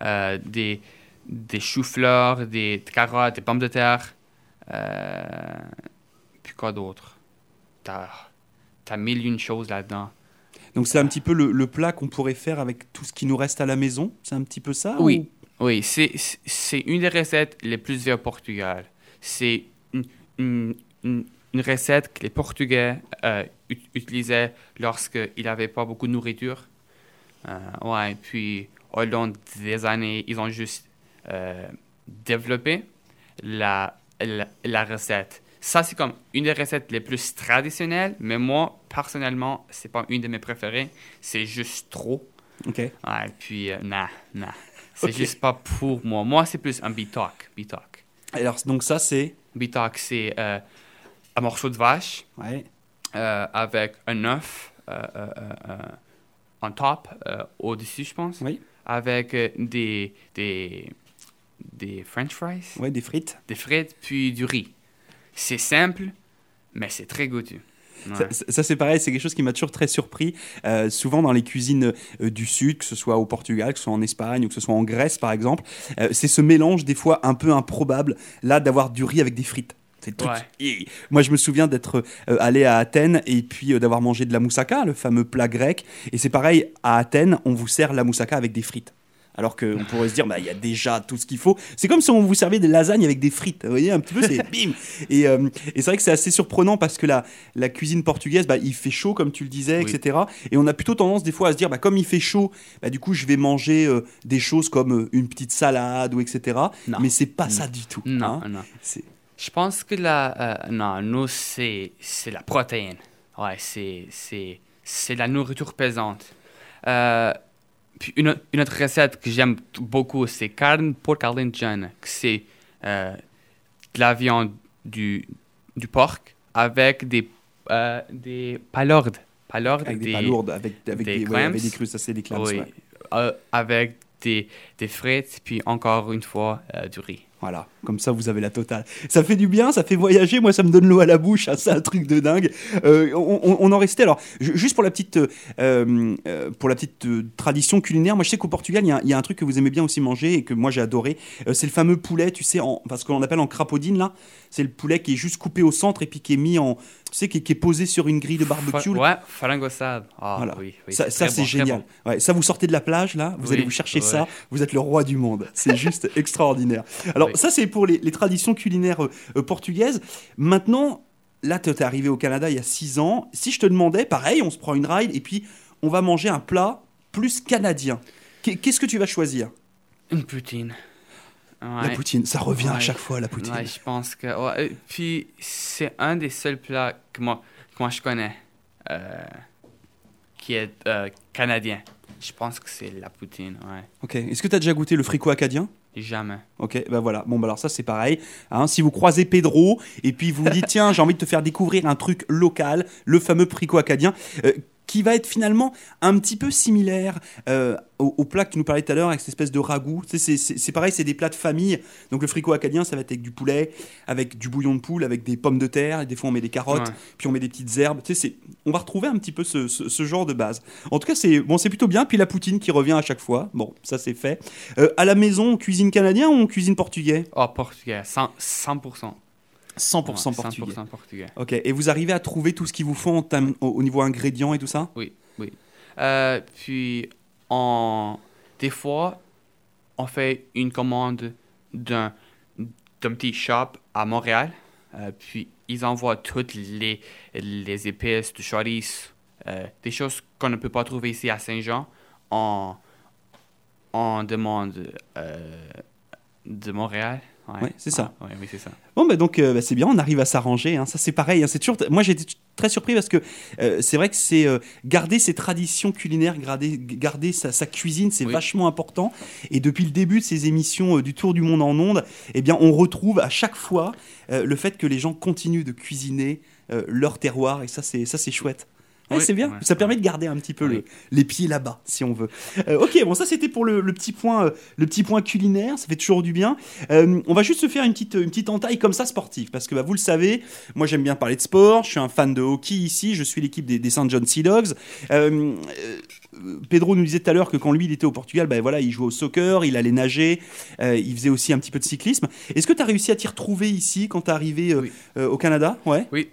euh, des, des choux-fleurs, des, carottes, des pommes de terre. Euh, puis quoi d'autre? Tu as, mille une choses là-dedans. Donc c'est un petit peu le, plat qu'on pourrait faire avec tout ce qui nous reste à la maison C'est un petit peu ça Oui, oui c'est une des recettes les plus vieilles au Portugal. C'est une, une, une recette que les Portugais euh, utilisaient lorsqu'ils n'avaient pas beaucoup de nourriture. Euh, ouais, puis au long des années, ils ont juste euh, développé la, la, recette. Ça, c'est comme une des recettes les plus traditionnelles, mais moi, personnellement, c'est pas une de mes préférées. C'est juste trop. OK. Ouais, puis, non, non. C'est juste pas pour moi. Moi, c'est plus un bitok. bitok. Alors, donc ça, c'est? Bitok, c'est un morceau de vache ouais. euh, avec un œuf euh, euh, euh en top, au-dessus, je pense. Oui. Avec des, des, des French fries. Oui, des frites. Des frites, puis du riz. C'est simple, mais c'est très goûteux. Ça, c'est pareil, c'est quelque chose qui m'a toujours très surpris. souvent dans les cuisines du Sud, que ce soit au Portugal, que ce soit en Espagne ou que ce soit en Grèce par exemple, c'est ce mélange des fois un peu improbable, là, d'avoir du riz avec des frites. Moi, je me souviens d'être euh, allé à Athènes et puis euh, d'avoir mangé de la moussaka, le fameux plat grec. Et c'est pareil, à Athènes, on vous sert la moussaka avec des frites. Alors qu'on pourrait se dire, bah, il y a déjà tout ce qu'il faut. C'est comme si on vous servait des lasagnes avec des frites. Vous voyez, un petit peu, c'est bim. Et, euh, et c'est vrai que c'est assez surprenant parce que la, la cuisine portugaise, bah, il fait chaud, comme tu le disais, etc. Et on a plutôt tendance, des fois, à se dire, bah, comme il fait chaud, bah, du coup, je vais manger des choses comme une petite salade ou etc. Non. Mais c'est pas ça du tout. Non, hein. non. Je pense que la. Euh, non, nous, c'est, c'est la protéine. Ouais, c'est, c'est, c'est la nourriture pesante. Euh, puis une, une, autre recette que j'aime beaucoup, c'est carne porc alentejana. C'est euh, de la viande du, du porc avec des, avec des, palourdes, avec, avec des, des, avec des crustacés, des clams. Oui, avec des, des frites, puis encore une fois, du riz. Voilà, comme ça vous avez la totale. Ça fait du bien, ça fait voyager, moi ça me donne l'eau à la bouche, hein, c'est un truc de dingue. Euh, on, en restait alors, juste pour la petite, euh, euh, pour petite tradition culinaire, moi je sais qu'au Portugal il y, a un truc que vous aimez bien aussi manger et que moi j'ai adoré, c'est le fameux poulet, tu sais, en, ce qu'on appelle en crapaudine là, c'est le poulet qui est juste coupé au centre et puis qui est mis en, tu sais, qui, est posé sur une grille de barbecue. ouais. Ah, voilà. oui, ça, c'est génial. Ouais, ça vous sortez de la plage là, vous allez vous chercher ça, vous êtes le roi du monde. C'est juste extraordinaire. Alors ça c'est pour les, traditions culinaires euh, euh, portugaises. Maintenant, là, tu es arrivé au Canada il y a 6 ans. Si je te demandais, pareil, on se prend une ride et puis on va manger un plat plus canadien. Qu'est-ce que tu vas choisir? Une poutine. La poutine, ça revient à chaque fois, la poutine. Ouais, je pense que. Puis, c'est un des seuls plats que moi, que moi je connais euh, qui est canadien. Je pense que c'est la poutine, ouais. Ok. Est-ce que tu as déjà goûté le fricot acadien? Jamais. Ok, ben voilà. Bon, bah alors ça c'est pareil. Hein. si vous croisez Pedro et puis vous dites tiens j'ai envie de te faire découvrir un truc local, le fameux fricot acadien, euh, qui va être finalement un petit peu similaire euh, au, plat que tu nous parlais tout à l'heure avec cette espèce de ragoût. C'est pareil, c'est des plats de famille. Donc le fricot acadien, ça va être avec du poulet, avec du bouillon de poule, avec des pommes de terre. Et des fois, on met des carottes, puis on met des petites herbes. On va retrouver un petit peu ce, genre de base. En tout cas, c'est bon, plutôt bien. Puis la poutine qui revient à chaque fois. Bon, ça c'est fait. Euh, à la maison, on cuisine canadien ou on cuisine portugais? Oh, portugais, 100%. 100%. 100% portugais. 100% portugais. Ok. Et vous arrivez à trouver tout ce qu'il vous faut au, niveau ingrédients et tout ça? Oui, oui. Euh, puis, on, des fois, on fait une commande d'un petit shop à Montréal. Euh, puis, ils envoient toutes les, les épices, du chorizo, des choses qu'on ne peut pas trouver ici à Saint-Jean, on, on demande de Montréal. Ouais, c'est ça. Ah, oui, c'est ça. Bon, bah donc euh, bah, c'est bien, on arrive à s'arranger. Hein. Ça, c'est pareil. Hein. C'est toujours. Moi, j'ai été très surpris parce que euh, c'est vrai que c'est euh, garder ses traditions culinaires, garder, garder sa, cuisine, c'est vachement important. Et depuis le début de ces émissions du Tour du monde en ondes, eh bien, on retrouve à chaque fois le fait que les gens continuent de cuisiner leur terroir. Et ça, c'est ça, c'est chouette c'est bien. ça permet de garder un petit peu les pieds là-bas, si on veut. Euh, ok, bon, ça c'était pour le, petit point, euh, le petit point culinaire. Ça fait toujours du bien. Euh, on va juste se faire une petite, une petite entaille comme ça sportive, parce que bah, vous le savez, moi j'aime bien parler de sport. Je suis un fan de hockey ici. Je suis l'équipe des, des St. John Sea Dogs. Pedro nous disait tout à l'heure que quand lui il était au Portugal, bah, voilà, il jouait au soccer, il allait nager, il faisait aussi un petit peu de cyclisme. Est-ce que tu as réussi à t'y retrouver ici quand tu es arrivé au Canada? Ouais. Oui.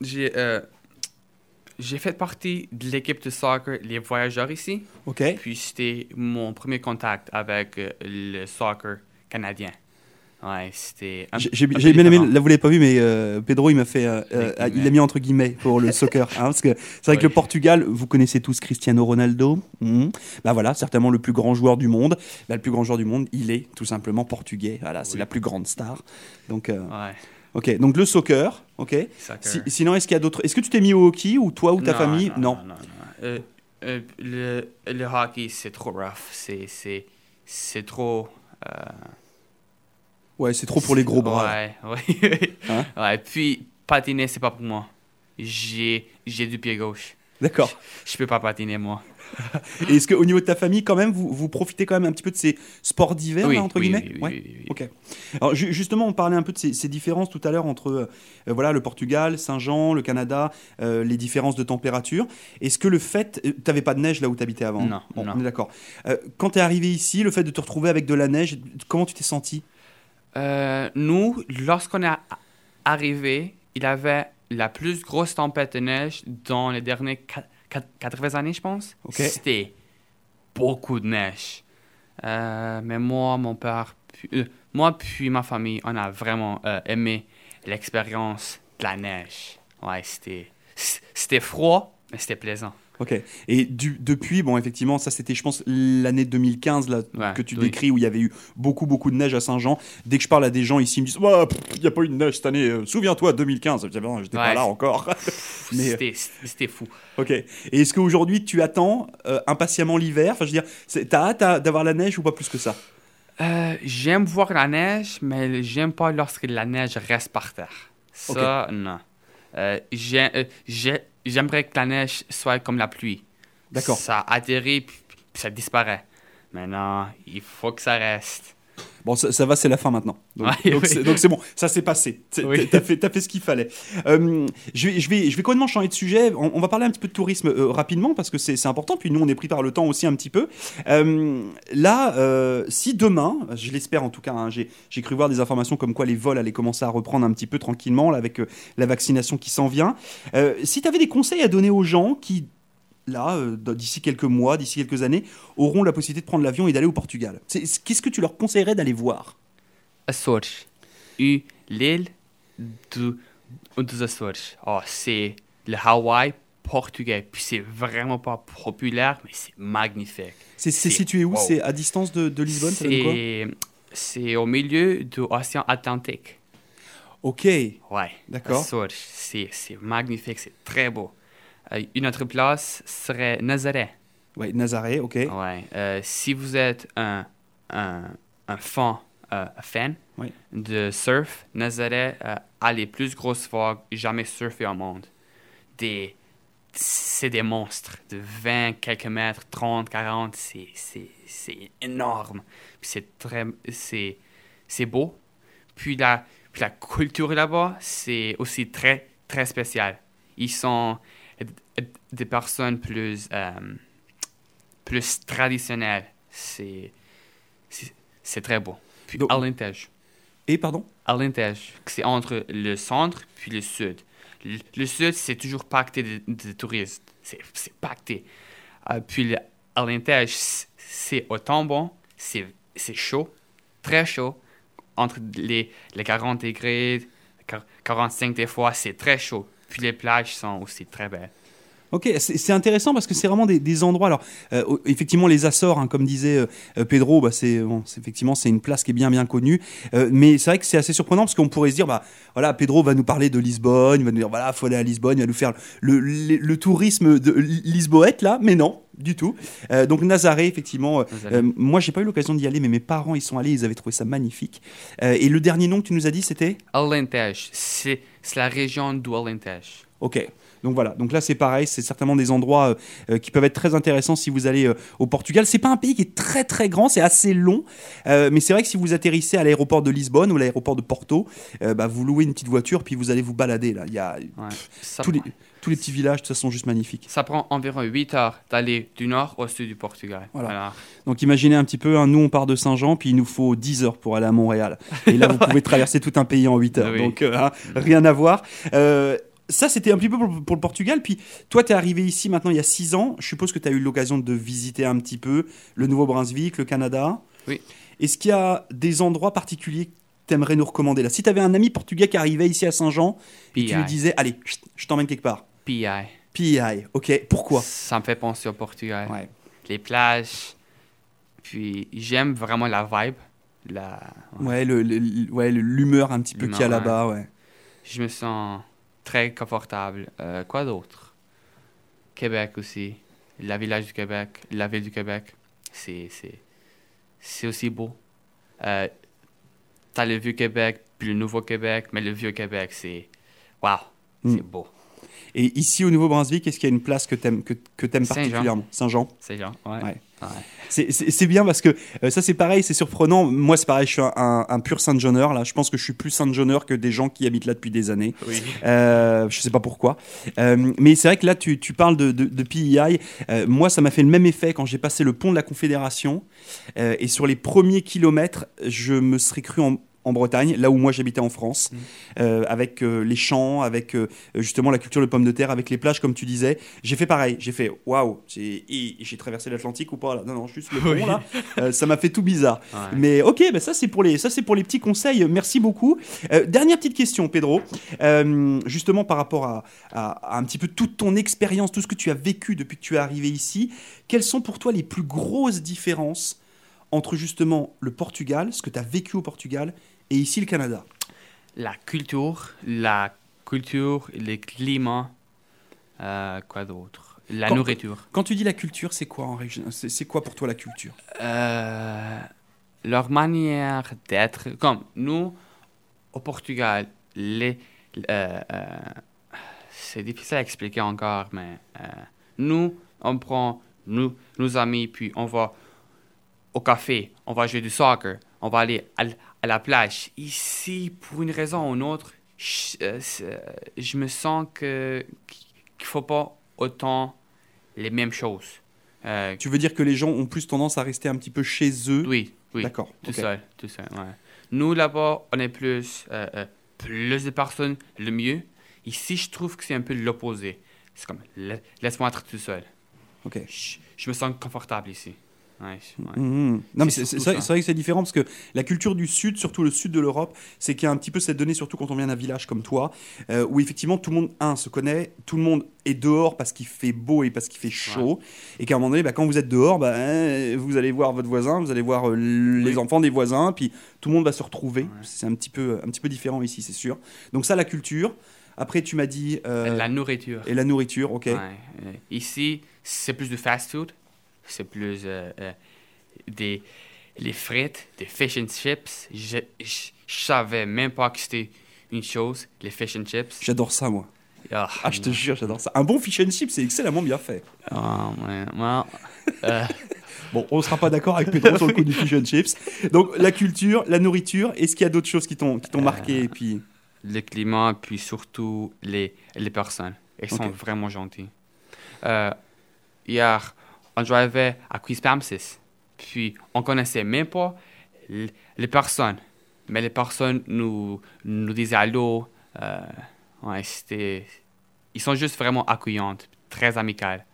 j'ai j'ai fait partie de l'équipe de soccer Les Voyageurs ici. OK. Puis c'était mon premier contact avec euh, le soccer canadien. Ouais, c'était. J'ai bien aimé, là vous l'avez pas vu, mais euh, Pedro il m'a fait. Euh, il a mis entre guillemets pour le soccer. Hein, parce que c'est vrai que le Portugal, vous connaissez tous Cristiano Ronaldo. Hmm. Bah voilà, certainement le plus grand joueur du monde. Bah, le plus grand joueur du monde, il est tout simplement portugais. Voilà, c'est la plus grande star. Donc. Ouais. Ok, donc le soccer, ok. sinon, est-ce qu'il y a d'autres. Est-ce que tu t'es mis au hockey ou toi ou ta famille? Non. non, non, euh, euh, le, le, hockey, c'est trop rough. C'est, c'est, trop. Euh, ouais, c'est trop pour les gros bras. Ouais, ouais. Hein? ouais. Puis, patiner, c'est pas pour moi. J'ai, j'ai du pied gauche. D'accord. Je, je peux pas patiner, moi. Et est-ce qu'au niveau de ta famille, quand même, vous, vous, profitez quand même un petit peu de ces sports d'hiver, entre guillemets? oui, oui, Ok. Alors, justement, on parlait un peu de ces, différences tout à l'heure entre euh, voilà, le Portugal, Saint-Jean, le Canada, euh, les différences de température. Est-ce que le fait. Euh, tu n'avais pas de neige là où tu habitais avant? Non. non. On est d'accord. quand tu es arrivé ici, le fait de te retrouver avec de la neige, comment tu t'es senti? Nous, lorsqu'on est arrivé, il y avait la plus grosse tempête de neige dans les derniers 80 années, je pense. C'était beaucoup de neige. Euh, mais moi, mon père, puis, euh, moi puis ma famille, on a vraiment euh, aimé l'expérience de la neige. Ouais, c'était, c'était froid, mais c'était plaisant. Ok. Et du, depuis, bon, effectivement, ça c'était, je pense, l'année 2015 là, que tu décris où il y avait eu beaucoup, beaucoup de neige à Saint-Jean. Dès que je parle à des gens ici, ils me disent Il n'y a pas eu de neige cette année, euh, souviens-toi, 2015. Je dis J'étais pas là encore. Mais... Euh, c'était fou. Ok. Et est-ce qu'aujourd'hui tu attends euh, impatiemment l'hiver? Enfin, je veux dire, t'as hâte d'avoir la neige ou pas plus que ça? J'aime voir la neige, mais j'aime pas lorsque la neige reste par terre. Ça, non. J'ai j'aimerais que la neige soit comme la pluie. D'accord. Ça atterrit, puis, ça disparaît. Maintenant, il faut que ça reste. Bon, ça, va, c'est la fin maintenant. Donc c'est bon, ça s'est passé. Tu as, fait ce qu'il fallait. Euh, je, vais, je, vais, je vais complètement changer de sujet. On, va parler un petit peu de tourisme euh, rapidement parce que c'est important. Puis nous, on est pris par le temps aussi un petit peu. Euh, là, si demain, je l'espère en tout cas, hein, j'ai cru voir des informations comme quoi les vols allaient commencer à reprendre un petit peu tranquillement là, avec la vaccination qui s'en vient. si tu avais des conseils à donner aux gens qui là, euh, d'ici quelques mois, d'ici quelques années, auront la possibilité de prendre l'avion et d'aller au Portugal. Qu'est-ce que tu leur conseillerais d'aller voir? Açores. L'île des Açores. Oh, c'est le Hawaï portugais. Puis c'est vraiment pas populaire, mais c'est magnifique. C'est situé où? C'est à distance de, de Lisbonne C'est au milieu de l'océan Atlantique. Ok. Ouais. D'accord. C'est magnifique, c'est très beau. Euh, une autre place serait Nazaré. Oui, Nazaré, ok. Ouais. Euh, si vous êtes un, un, un fan, euh, fan de surf, Nazaré a les plus grosses vagues jamais surfées au monde. Des, c'est des monstres de 20 quelques mètres, 30, 40, c'est, c'est, c'est énorme. C'est très, c'est, c'est beau. Puis la, puis la culture là-bas, c'est aussi très, très spécial. Ils sont, des personnes plus, euh, plus traditionnelles. C'est, c'est, très beau. Puis Donc, Alentejo. Et pardon? Alentejo, c'est entre le centre puis le sud. Le, sud, c'est toujours pacté de, touristes. C'est, c'est pacté. Euh, puis Alentejo, c'est autant bon, c'est, c'est chaud, très chaud. Entre les, les 40 degrés, 45 des fois, c'est très chaud. Puis les plages sont aussi très belles. Ok, c'est intéressant parce que c'est vraiment des, endroits. Alors, euh, effectivement, les Açores, hein, comme disait euh, Pedro, bah, c'est effectivement c'est une place qui est bien bien connue. Euh, mais c'est vrai que c'est assez surprenant parce qu'on pourrait se dire, bah voilà, Pedro va nous parler de Lisbonne, il va nous dire voilà, faut aller à Lisbonne, il va nous faire le, le, tourisme de Lisboète là, mais non, du tout. donc Nazaré, effectivement, moi j'ai pas eu l'occasion d'y aller, mais mes parents y sont allés, ils avaient trouvé ça magnifique. et le dernier nom que tu nous as dit, c'était? Alentejo. C'est la région d'Alentejo. Ok. Donc voilà, donc là c'est pareil, c'est certainement des endroits euh, euh, qui peuvent être très intéressants si vous allez euh, au Portugal. C'est pas un pays qui est très très grand, c'est assez long, mais c'est vrai que si vous atterrissez à l'aéroport de Lisbonne ou l'aéroport de Porto, bah, vous louez une petite voiture puis vous allez vous balader là. Il y a tous, les, tous les petits villages, de toute façon, juste magnifiques. Ça prend environ 8 heures d'aller du nord au sud du Portugal. Voilà. Donc imaginez un petit peu, hein, nous on part de Saint-Jean, puis il nous faut 10 heures pour aller à Montréal. Et là, vous pouvez traverser tout un pays en 8 heures. Donc hein, rien à voir ça, c'était un petit peu pour, le Portugal. Puis toi, tu es arrivé ici maintenant il y a six ans. Je suppose que tu as eu l'occasion de visiter un petit peu le Nouveau-Brunswick, le Canada. Oui. Est-ce qu'il y a des endroits particuliers que tu aimerais nous recommander là? Si tu avais un ami portugais qui arrivait ici à Saint-Jean et tu lui disais Allez, je t'emmène quelque part. PI. PI, ok. Pourquoi? Ça me fait penser au Portugal. Ouais. Les plages. Puis j'aime vraiment la vibe. La... Ouais, l'humeur un petit peu qu'il y a là-bas. Ouais. Je me sens très confortable. Euh, quoi d'autre? Québec aussi. La village du Québec, la ville du Québec. C'est, c'est, aussi beau. Euh, T'as le vieux Québec, puis le nouveau Québec, mais le vieux Québec, c'est. Waouh! C'est mm. beau. Et ici au Nouveau-Brunswick, est-ce qu'il y a une place que tu aimes, que, que aimes particulièrement? Saint-Jean? Saint-Jean, ouais. ouais. C'est bien parce que euh, ça c'est pareil, c'est surprenant. Moi c'est pareil, je suis un, pur Saint-Jeaneur là. Je pense que je suis plus Saint-Jeaneur que des gens qui habitent là depuis des années. Oui. Euh, je sais pas pourquoi. Euh, mais c'est vrai que là tu, tu parles de, de, de PEI. Euh, moi ça m'a fait le même effet quand j'ai passé le pont de la Confédération. et sur les premiers kilomètres, je me serais cru en, en Bretagne, là où moi j'habitais en France, mmh. euh, avec euh, les champs, avec euh, justement la culture de pommes de terre, avec les plages, comme tu disais. J'ai fait pareil, j'ai fait waouh, j'ai traversé l'Atlantique ou pas là Non, non, juste le pont là. ça m'a fait tout bizarre. Mais ok, bah, ça c'est pour, les, pour les petits conseils. Merci beaucoup. dernière petite question, Pedro. justement par rapport à, à, un petit peu toute ton expérience, tout ce que tu as vécu depuis que tu es arrivé ici, quelles sont pour toi les plus grosses différences entre justement le Portugal, ce que tu as vécu au Portugal, et ici le Canada La culture, la culture, les climats, euh, quoi d'autre? La nourriture. Quand tu dis la culture, c'est quoi en C'est quoi pour toi la culture? Euh, Leur manière d'être. Comme nous, au Portugal, les, euh, c'est difficile à expliquer encore, mais nous, on prend nous, nos amis, puis on va au café, on va jouer du soccer, on va aller à, la plage. Ici, pour une raison ou une autre, je, euh, me sens que qu'il faut pas autant les mêmes choses. Euh, tu veux dire que les gens ont plus tendance à rester un petit peu chez eux? Oui, oui. D'accord. Tout seul, tout seul. Ouais. Nous là-bas, on est plus euh, plus de personnes, le mieux. Ici, je trouve que c'est un peu l'opposé. C'est comme laisse-moi être tout seul. Ok. je me sens confortable ici. Mhm. Non, mais c'est vrai, que c'est différent parce que la culture du Sud, surtout le Sud de l'Europe, c'est qu'il y a un petit peu cette donnée, surtout quand on vient d'un village comme toi, euh, où effectivement tout le monde, un, se connaît, tout le monde est dehors parce qu'il fait beau et parce qu'il fait chaud, et qu'à un moment donné, bah, quand vous êtes dehors, bah, hein, vous allez voir votre voisin, vous allez voir euh, les enfants des voisins, puis tout le monde va se retrouver. C'est un, petit peu, un petit peu différent ici, c'est sûr. Donc ça, la culture. Après, tu m'as dit... Euh, la nourriture. Et la nourriture, ok. Ici, c'est plus de fast-food c'est plus euh, euh, des les frites, des fish and chips. Je, je, savais même pas que c'était une chose, les fish and chips. J'adore ça, moi. Ah, ah je te jure, j'adore ça. Un bon fish and chips, c'est excellemment bien fait. Ah, ouais, euh. bon, on ne sera pas d'accord avec Pedro sur le coup du fish and chips. Donc, la culture, la nourriture, est-ce qu'il y a d'autres choses qui t'ont marqué et puis... Le climat, puis surtout les, les personnes. Elles sont vraiment gentilles. hier, on jouait à Quiz Puis, on connaissait même pas les personnes. Mais les personnes nous, nous disaient allô. Euh. Ils sont juste vraiment accueillantes, très amicales.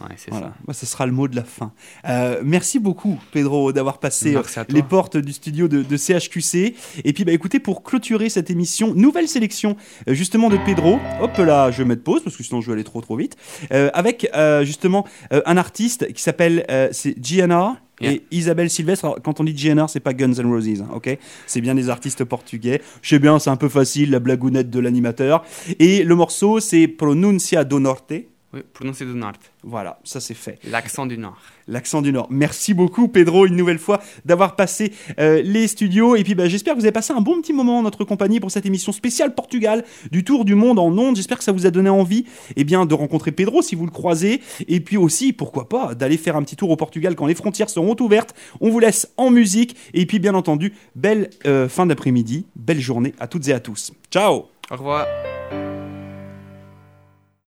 Ouais, ça. Bah, ce sera le mot de la fin. Euh, merci beaucoup, Pedro, d'avoir passé les portes du studio de, CHQC. Et puis, bah, écoutez, pour clôturer cette émission, nouvelle sélection justement de Pedro. Hop là, je vais mettre pause parce que sinon je vais aller trop trop vite. avec justement un artiste qui s'appelle c'est Gianna et Isabelle Sylvestre, quand on dit GNR, c'est pas Guns N' Roses, hein, ok? C'est bien des artistes portugais. Je sais bien, c'est un peu facile, la blagounette de l'animateur. Et le morceau, c'est Pronuncia do Norte. Oui, Pronuncia do Norte. Voilà, ça c'est fait. L'accent du Nord. L'accent du Nord. Merci beaucoup, Pedro, une nouvelle fois, d'avoir passé euh, les studios. Et puis, bah, j'espère que vous avez passé un bon petit moment en notre compagnie pour cette émission spéciale Portugal du Tour du Monde en ondes. J'espère que ça vous a donné envie eh bien, de rencontrer Pedro si vous le croisez. Et puis aussi, pourquoi pas, d'aller faire un petit tour au Portugal quand les frontières seront ouvertes. On vous laisse en musique. Et puis, bien entendu, belle euh, fin d'après-midi, belle journée à toutes et à tous. Ciao Au revoir